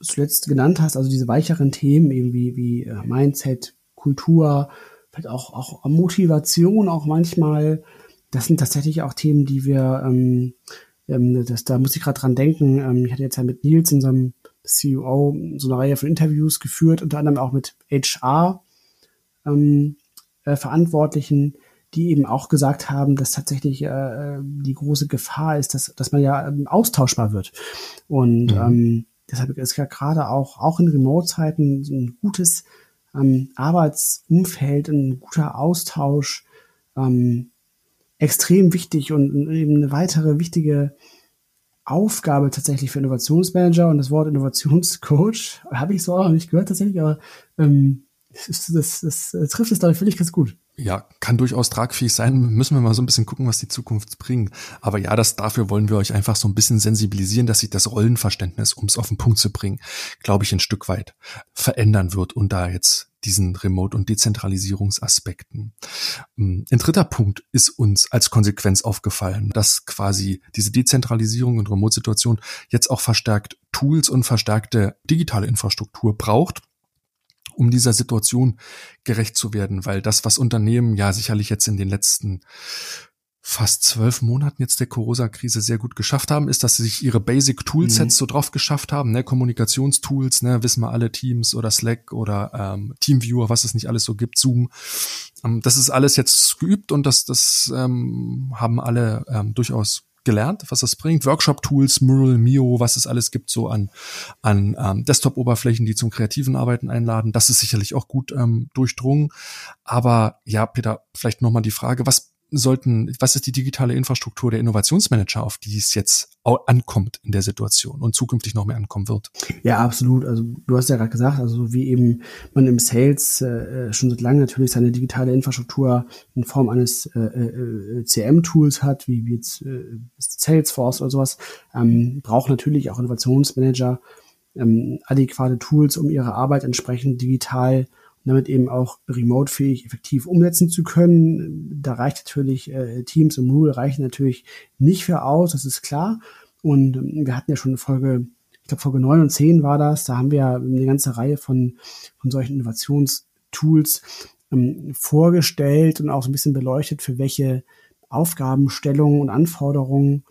zuletzt genannt hast, also diese weicheren Themen, eben wie, wie äh, Mindset, Kultur, vielleicht auch, auch Motivation auch manchmal, das sind tatsächlich auch Themen, die wir, ähm, ähm, das, da muss ich gerade dran denken, ähm, ich hatte jetzt ja mit Nils, unserem CEO so eine Reihe von Interviews geführt, unter anderem auch mit HR ähm, äh, Verantwortlichen, die eben auch gesagt haben, dass tatsächlich äh, die große Gefahr ist, dass, dass man ja ähm, austauschbar wird. Und mhm. ähm, deshalb ist ja gerade auch, auch in Remote-Zeiten ein gutes ähm, Arbeitsumfeld, ein guter Austausch ähm, extrem wichtig und eben eine weitere wichtige Aufgabe tatsächlich für Innovationsmanager und das Wort Innovationscoach habe ich so auch noch nicht gehört tatsächlich, aber ähm, das, das, das, das trifft es, glaube ich, ich ganz gut. Ja, kann durchaus tragfähig sein. Müssen wir mal so ein bisschen gucken, was die Zukunft bringt. Aber ja, das, dafür wollen wir euch einfach so ein bisschen sensibilisieren, dass sich das Rollenverständnis, um es auf den Punkt zu bringen, glaube ich, ein Stück weit verändern wird und da jetzt diesen Remote- und Dezentralisierungsaspekten. Ein dritter Punkt ist uns als Konsequenz aufgefallen, dass quasi diese Dezentralisierung und Remote-Situation jetzt auch verstärkt Tools und verstärkte digitale Infrastruktur braucht um dieser Situation gerecht zu werden, weil das, was Unternehmen ja sicherlich jetzt in den letzten fast zwölf Monaten jetzt der Corona-Krise sehr gut geschafft haben, ist, dass sie sich ihre Basic Toolsets mhm. so drauf geschafft haben, ne, Kommunikationstools, ne, wissen wir alle Teams oder Slack oder ähm, Teamviewer, was es nicht alles so gibt, Zoom. Ähm, das ist alles jetzt geübt und das, das ähm, haben alle ähm, durchaus gelernt, was das bringt. Workshop-Tools, Mural, Mio, was es alles gibt, so an, an ähm, Desktop-Oberflächen, die zum kreativen Arbeiten einladen. Das ist sicherlich auch gut ähm, durchdrungen. Aber ja, Peter, vielleicht nochmal die Frage, was sollten, was ist die digitale Infrastruktur der Innovationsmanager, auf die es jetzt ankommt in der Situation und zukünftig noch mehr ankommen wird? Ja, absolut. Also du hast ja gerade gesagt, also wie eben man im Sales äh, schon seit langem natürlich seine digitale Infrastruktur in Form eines äh, äh, CM-Tools hat, wie, wie jetzt äh, Salesforce oder sowas, ähm, braucht natürlich auch Innovationsmanager ähm, adäquate Tools, um ihre Arbeit entsprechend digital damit eben auch remote-fähig effektiv umsetzen zu können. Da reicht natürlich äh, Teams und Moodle reichen natürlich nicht für aus, das ist klar. Und ähm, wir hatten ja schon eine Folge, ich glaube Folge 9 und 10 war das, da haben wir eine ganze Reihe von, von solchen Innovationstools ähm, vorgestellt und auch so ein bisschen beleuchtet, für welche Aufgabenstellungen und Anforderungen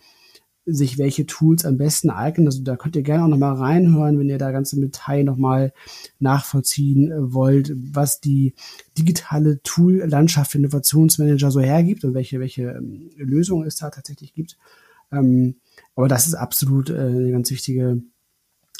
sich welche Tools am besten eignen. Also da könnt ihr gerne auch nochmal reinhören, wenn ihr da ganz im Detail nochmal nachvollziehen äh, wollt, was die digitale Tool-Landschaft für Innovationsmanager so hergibt und welche, welche ähm, Lösungen es da tatsächlich gibt. Ähm, aber das ist absolut äh, eine ganz wichtige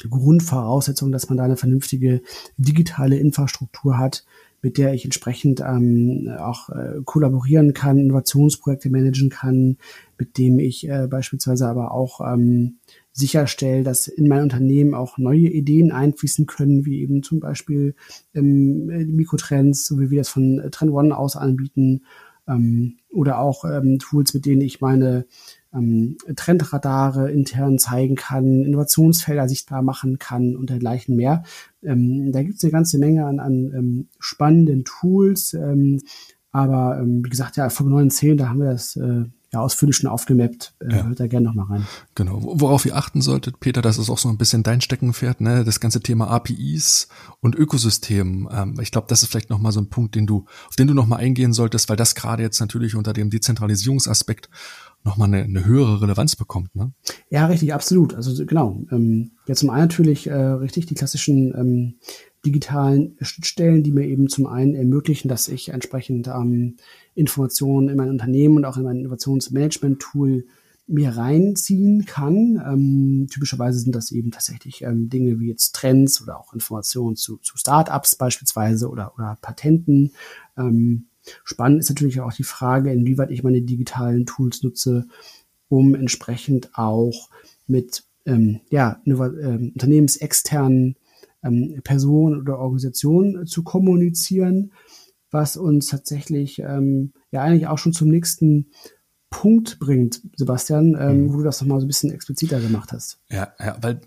Grundvoraussetzung, dass man da eine vernünftige digitale Infrastruktur hat, mit der ich entsprechend ähm, auch äh, kollaborieren kann, Innovationsprojekte managen kann, mit dem ich äh, beispielsweise aber auch ähm, sicherstelle, dass in mein Unternehmen auch neue Ideen einfließen können, wie eben zum Beispiel ähm, Mikrotrends, so wie wir das von Trend One aus anbieten, ähm, oder auch ähm, Tools, mit denen ich meine ähm, Trendradare intern zeigen kann, Innovationsfelder sichtbar machen kann und dergleichen mehr. Ähm, da gibt es eine ganze Menge an, an ähm, spannenden Tools. Ähm, aber ähm, wie gesagt, ja, Folge 9 10, da haben wir das äh, ja, ausführlich schon aufgemappt. Äh, ja. Hört da gerne nochmal rein. Genau. Worauf ihr achten solltet, Peter, das ist auch so ein bisschen dein Steckenpferd, ne? Das ganze Thema APIs und Ökosystem. Ähm, ich glaube, das ist vielleicht nochmal so ein Punkt, den du, auf den du nochmal eingehen solltest, weil das gerade jetzt natürlich unter dem Dezentralisierungsaspekt nochmal eine, eine höhere Relevanz bekommt. Ne? Ja, richtig, absolut. Also genau. Ähm, ja, zum einen natürlich äh, richtig die klassischen ähm, digitalen Schnittstellen, die mir eben zum einen ermöglichen, dass ich entsprechend ähm, Informationen in mein Unternehmen und auch in mein Innovationsmanagement-Tool mir reinziehen kann. Ähm, typischerweise sind das eben tatsächlich ähm, Dinge wie jetzt Trends oder auch Informationen zu, zu Startups beispielsweise oder, oder Patenten. Ähm, spannend ist natürlich auch die Frage, inwieweit ich meine digitalen Tools nutze, um entsprechend auch mit ähm, ja, ähm, unternehmensexternen ähm, Personen oder Organisationen zu kommunizieren, was uns tatsächlich ähm, ja eigentlich auch schon zum nächsten Punkt bringt, Sebastian, ähm, mhm. wo du das nochmal so ein bisschen expliziter gemacht hast. Ja, ja, weil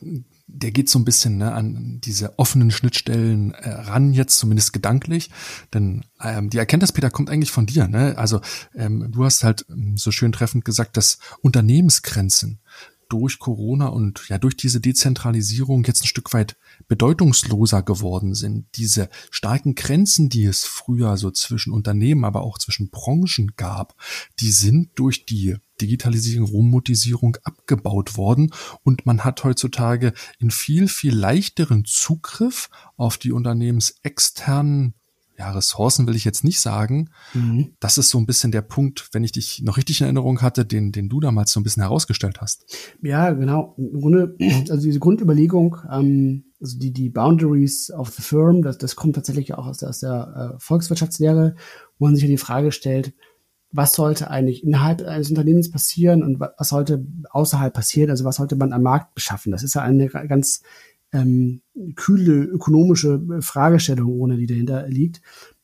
der geht so ein bisschen ne, an diese offenen Schnittstellen äh, ran, jetzt zumindest gedanklich. Denn ähm, die Erkenntnis, Peter, kommt eigentlich von dir. Ne? Also ähm, du hast halt ähm, so schön treffend gesagt, dass Unternehmensgrenzen durch Corona und ja durch diese Dezentralisierung jetzt ein Stück weit bedeutungsloser geworden sind. Diese starken Grenzen, die es früher so zwischen Unternehmen, aber auch zwischen Branchen gab, die sind durch die Digitalisierung, Robotisierung abgebaut worden und man hat heutzutage in viel, viel leichteren Zugriff auf die unternehmensexternen ja, Ressourcen will ich jetzt nicht sagen. Mhm. Das ist so ein bisschen der Punkt, wenn ich dich noch richtig in Erinnerung hatte, den, den du damals so ein bisschen herausgestellt hast. Ja, genau. Im Grunde, also diese Grundüberlegung, ähm, also die, die Boundaries of the Firm, das, das kommt tatsächlich auch aus der, aus der äh, Volkswirtschaftslehre, wo man sich ja die Frage stellt, was sollte eigentlich innerhalb eines Unternehmens passieren und was sollte außerhalb passieren? Also was sollte man am Markt beschaffen? Das ist ja eine ganz ähm, kühle ökonomische äh, Fragestellung, ohne die dahinter liegt.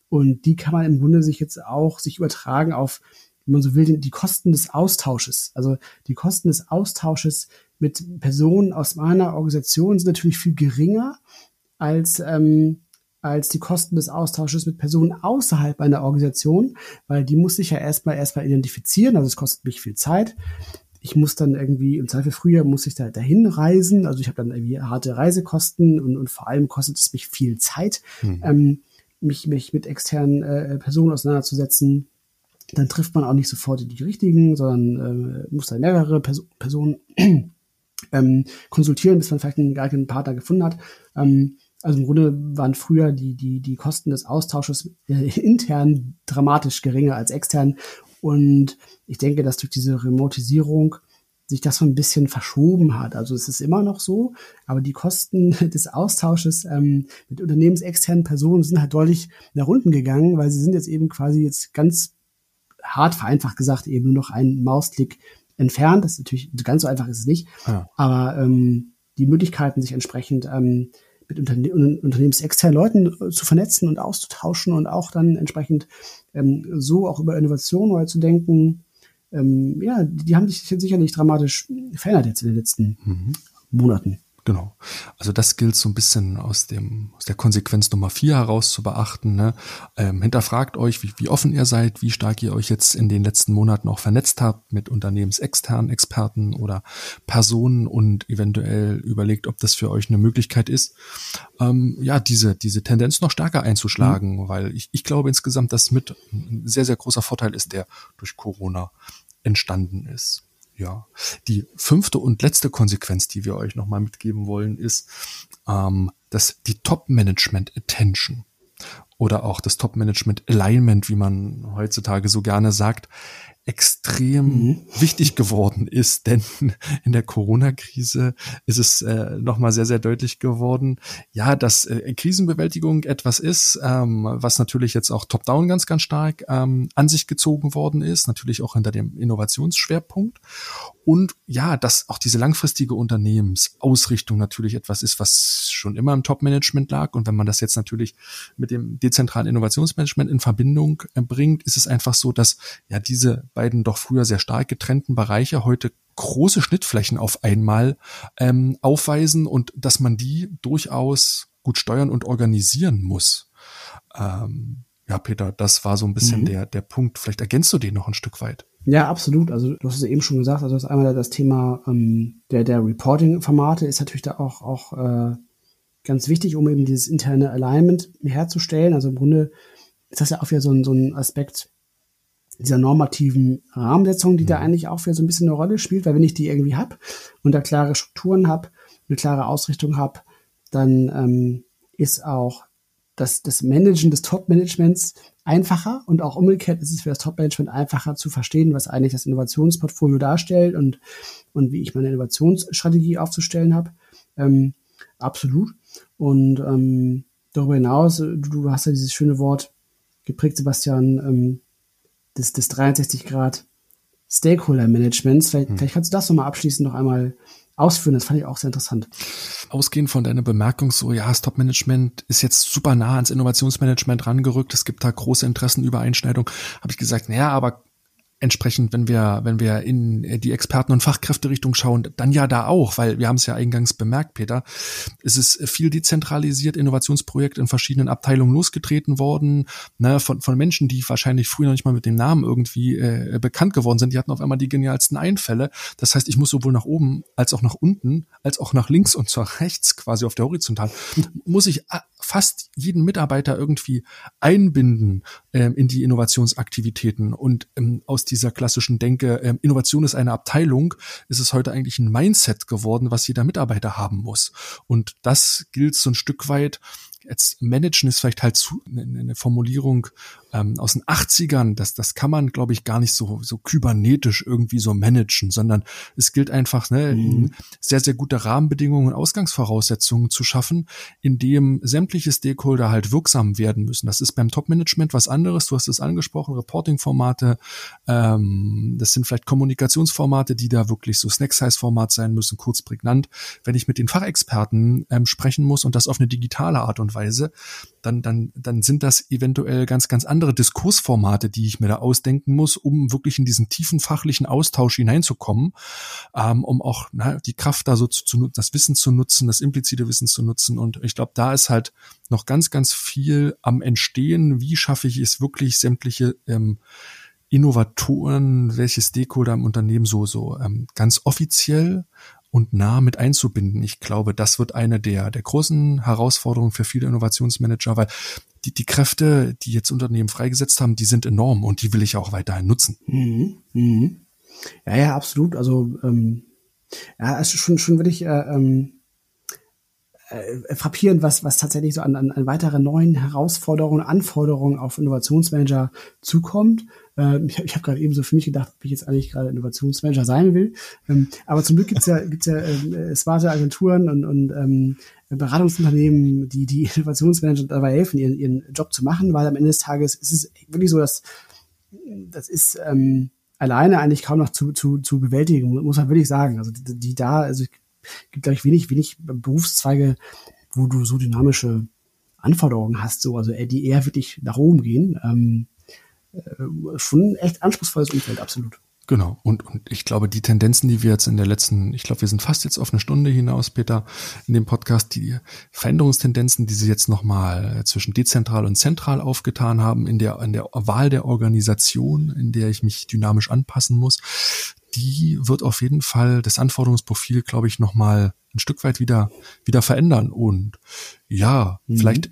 Und die kann man im Grunde sich jetzt auch sich übertragen auf, wenn man so will, die Kosten des Austausches. Also die Kosten des Austausches mit Personen aus meiner Organisation sind natürlich viel geringer als ähm, als die Kosten des Austausches mit Personen außerhalb einer Organisation, weil die muss ich ja erstmal erstmal identifizieren, also es kostet mich viel Zeit ich muss dann irgendwie im Zweifel früher muss ich da dahin reisen. Also ich habe dann irgendwie harte Reisekosten und, und vor allem kostet es mich viel Zeit, mhm. ähm, mich, mich mit externen äh, Personen auseinanderzusetzen. Dann trifft man auch nicht sofort die richtigen, sondern äh, muss dann mehrere Pers Personen ähm, konsultieren, bis man vielleicht einen geeigneten Partner gefunden hat. Ähm, also im Grunde waren früher die, die, die Kosten des Austausches äh, intern dramatisch geringer als extern und ich denke, dass durch diese Remotisierung sich das so ein bisschen verschoben hat. Also es ist immer noch so, aber die Kosten des Austausches ähm, mit unternehmensexternen Personen sind halt deutlich nach unten gegangen, weil sie sind jetzt eben quasi jetzt ganz hart vereinfacht gesagt eben nur noch einen Mausklick entfernt. Das ist natürlich ganz so einfach ist es nicht, ja. aber ähm, die Möglichkeiten, sich entsprechend ähm, mit Unterne unternehmensexternen Leuten äh, zu vernetzen und auszutauschen und auch dann entsprechend ähm, so auch über Innovation neu zu denken, ähm, ja, die haben sich sicherlich dramatisch verändert jetzt in den letzten mhm. Monaten. Genau. Also das gilt so ein bisschen aus dem aus der Konsequenz Nummer vier heraus zu beachten. Ne? Ähm, hinterfragt euch, wie, wie offen ihr seid, wie stark ihr euch jetzt in den letzten Monaten auch vernetzt habt mit unternehmensexternen Experten oder Personen und eventuell überlegt, ob das für euch eine Möglichkeit ist, ähm, ja diese diese Tendenz noch stärker einzuschlagen, mhm. weil ich, ich glaube insgesamt, dass mit ein sehr sehr großer Vorteil ist, der durch Corona entstanden ist. Ja, die fünfte und letzte Konsequenz, die wir euch nochmal mitgeben wollen, ist, ähm, dass die Top-Management-Attention oder auch das Top-Management-Alignment, wie man heutzutage so gerne sagt, extrem mhm. wichtig geworden ist, denn in der Corona-Krise ist es äh, nochmal sehr, sehr deutlich geworden, ja, dass äh, Krisenbewältigung etwas ist, ähm, was natürlich jetzt auch top-down ganz, ganz stark ähm, an sich gezogen worden ist, natürlich auch hinter dem Innovationsschwerpunkt und ja, dass auch diese langfristige Unternehmensausrichtung natürlich etwas ist, was schon immer im Top-Management lag und wenn man das jetzt natürlich mit dem dezentralen Innovationsmanagement in Verbindung äh, bringt, ist es einfach so, dass ja diese beiden doch früher sehr stark getrennten Bereiche heute große Schnittflächen auf einmal ähm, aufweisen und dass man die durchaus gut steuern und organisieren muss. Ähm, ja, Peter, das war so ein bisschen mhm. der, der Punkt. Vielleicht ergänzt du den noch ein Stück weit. Ja, absolut. Also du hast es eben schon gesagt, also das einmal das Thema ähm, der, der Reporting-Formate ist natürlich da auch, auch äh, ganz wichtig, um eben dieses interne Alignment herzustellen. Also im Grunde ist das ja auch wieder so ein, so ein Aspekt, dieser normativen Rahmensetzung, die da mhm. eigentlich auch für so ein bisschen eine Rolle spielt, weil wenn ich die irgendwie hab und da klare Strukturen hab, eine klare Ausrichtung hab, dann ähm, ist auch das, das Managen des Top-Managements einfacher und auch umgekehrt ist es für das Top-Management einfacher zu verstehen, was eigentlich das Innovationsportfolio darstellt und, und wie ich meine Innovationsstrategie aufzustellen habe. Ähm, absolut. Und ähm, darüber hinaus, du, du hast ja dieses schöne Wort geprägt, Sebastian, ähm, des, des 360 Grad Stakeholder Managements. Vielleicht, hm. vielleicht kannst du das nochmal abschließend noch einmal ausführen. Das fand ich auch sehr interessant. Ausgehend von deiner Bemerkung, so ja, das Top-Management ist jetzt super nah ans Innovationsmanagement rangerückt. Es gibt da große Interessenübereinschneidung. Habe ich gesagt, naja, aber entsprechend, wenn wir, wenn wir in die Experten- und Fachkräfterichtung schauen, dann ja da auch, weil wir haben es ja eingangs bemerkt, Peter, es ist viel dezentralisiert, Innovationsprojekt in verschiedenen Abteilungen losgetreten worden, ne, von, von Menschen, die wahrscheinlich früher noch nicht mal mit dem Namen irgendwie äh, bekannt geworden sind, die hatten auf einmal die genialsten Einfälle. Das heißt, ich muss sowohl nach oben als auch nach unten, als auch nach links und zur rechts quasi auf der Horizontal, muss ich fast jeden Mitarbeiter irgendwie einbinden ähm, in die Innovationsaktivitäten. Und ähm, aus dieser klassischen Denke, ähm, Innovation ist eine Abteilung, ist es heute eigentlich ein Mindset geworden, was jeder Mitarbeiter haben muss. Und das gilt so ein Stück weit jetzt managen ist vielleicht halt zu, eine Formulierung ähm, aus den 80ern, das, das kann man, glaube ich, gar nicht so, so kybernetisch irgendwie so managen, sondern es gilt einfach, ne, mhm. sehr, sehr gute Rahmenbedingungen und Ausgangsvoraussetzungen zu schaffen, in dem sämtliche Stakeholder halt wirksam werden müssen. Das ist beim Top-Management was anderes. Du hast es angesprochen, Reporting-Formate, ähm, das sind vielleicht Kommunikationsformate, die da wirklich so Snack-Size-Format sein müssen, kurz prägnant. Wenn ich mit den Fachexperten ähm, sprechen muss und das auf eine digitale Art und Weise, dann, dann, dann sind das eventuell ganz, ganz andere Diskursformate, die ich mir da ausdenken muss, um wirklich in diesen tiefen fachlichen Austausch hineinzukommen, ähm, um auch na, die Kraft da so zu, zu das Wissen zu nutzen, das implizite Wissen zu nutzen. Und ich glaube, da ist halt noch ganz, ganz viel am Entstehen. Wie schaffe ich es wirklich, sämtliche ähm, Innovatoren, welche Stakeholder im Unternehmen so, so ähm, ganz offiziell und nah mit einzubinden. Ich glaube, das wird eine der, der großen Herausforderungen für viele Innovationsmanager, weil die, die Kräfte, die jetzt Unternehmen freigesetzt haben, die sind enorm und die will ich auch weiterhin nutzen. Mhm. Mhm. Ja, ja, absolut. Also ähm, ja, es ist schon, schon wirklich äh, ähm, äh, frappierend, was, was tatsächlich so an, an, an weiteren neuen Herausforderungen, Anforderungen auf Innovationsmanager zukommt. Ähm, ich ich habe gerade eben so für mich gedacht, ob ich jetzt eigentlich gerade Innovationsmanager sein will. Ähm, aber zum Glück gibt's ja, gibt's ja ähm, smarte Agenturen und, und ähm, Beratungsunternehmen, die die Innovationsmanager dabei helfen, ihren, ihren Job zu machen, weil am Ende des Tages ist es wirklich so, dass das ist ähm, alleine eigentlich kaum noch zu, zu, zu bewältigen, muss man wirklich sagen. Also die, die da, also gibt, glaube ich, wenig, wenig Berufszweige, wo du so dynamische Anforderungen hast, so, also die eher wirklich nach oben gehen. Ähm, äh, schon echt anspruchsvolles Umfeld, absolut. Genau. Und, und ich glaube, die Tendenzen, die wir jetzt in der letzten, ich glaube, wir sind fast jetzt auf eine Stunde hinaus, Peter, in dem Podcast, die Veränderungstendenzen, die sie jetzt nochmal zwischen dezentral und zentral aufgetan haben, in der, in der Wahl der Organisation, in der ich mich dynamisch anpassen muss, die wird auf jeden Fall das Anforderungsprofil, glaube ich, nochmal ein Stück weit wieder, wieder verändern. Und ja, mhm. vielleicht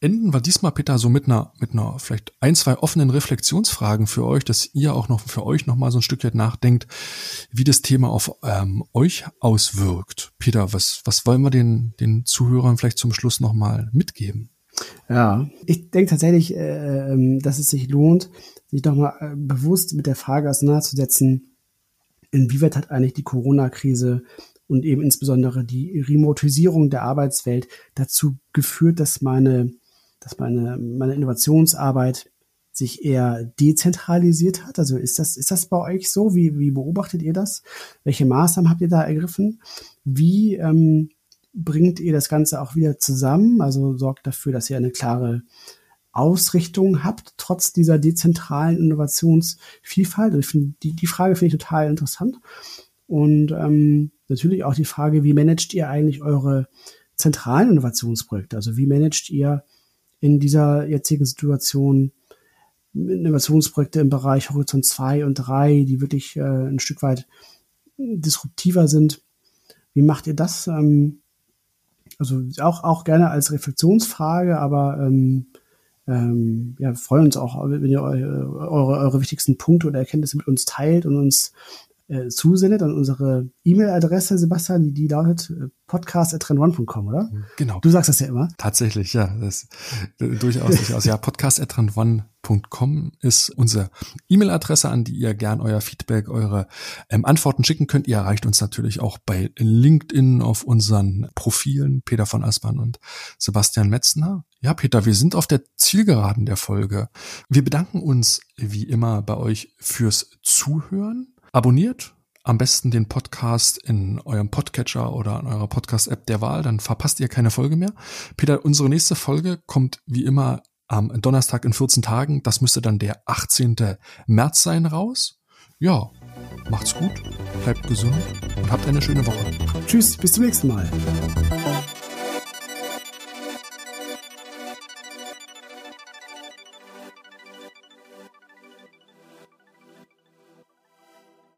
enden wir diesmal, Peter, so mit einer, mit einer vielleicht ein, zwei offenen Reflexionsfragen für euch, dass ihr auch noch für euch nochmal so ein Stück weit nachdenkt, wie das Thema auf ähm, euch auswirkt. Peter, was, was wollen wir den, den Zuhörern vielleicht zum Schluss nochmal mitgeben? Ja, ich denke tatsächlich, äh, ähm, dass es sich lohnt, sich doch mal äh, bewusst mit der Frage auseinanderzusetzen, inwieweit hat eigentlich die Corona-Krise und eben insbesondere die Remotisierung der Arbeitswelt dazu geführt, dass meine, dass meine, meine Innovationsarbeit sich eher dezentralisiert hat? Also ist das, ist das bei euch so? Wie, wie beobachtet ihr das? Welche Maßnahmen habt ihr da ergriffen? Wie ähm, bringt ihr das Ganze auch wieder zusammen? Also sorgt dafür, dass ihr eine klare Ausrichtung habt, trotz dieser dezentralen Innovationsvielfalt? Ich finde, die, die Frage finde ich total interessant. Und ähm, natürlich auch die Frage, wie managt ihr eigentlich eure zentralen Innovationsprojekte? Also wie managt ihr in dieser jetzigen Situation Innovationsprojekte im Bereich Horizont 2 und 3, die wirklich äh, ein Stück weit disruptiver sind? Wie macht ihr das? Ähm, also auch, auch gerne als Reflexionsfrage, aber ähm, ähm, ja, freuen uns auch, wenn ihr eure, eure wichtigsten Punkte oder Erkenntnisse mit uns teilt und uns äh, zusendet an unsere E-Mail-Adresse, Sebastian, die, die lautet äh, podcast.trendone.com, oder? Genau. Du sagst das ja immer. Tatsächlich, ja. Das, äh, durchaus, durchaus. Ja, podcast.trendone.com ist unsere E-Mail-Adresse, an die ihr gern euer Feedback, eure ähm, Antworten schicken könnt. Ihr erreicht uns natürlich auch bei LinkedIn auf unseren Profilen, Peter von Aspern und Sebastian Metzner. Ja, Peter, wir sind auf der Zielgeraden der Folge. Wir bedanken uns wie immer bei euch fürs Zuhören. Abonniert am besten den Podcast in eurem Podcatcher oder in eurer Podcast-App der Wahl, dann verpasst ihr keine Folge mehr. Peter, unsere nächste Folge kommt wie immer am Donnerstag in 14 Tagen. Das müsste dann der 18. März sein raus. Ja, macht's gut, bleibt gesund und habt eine schöne Woche. Tschüss, bis zum nächsten Mal.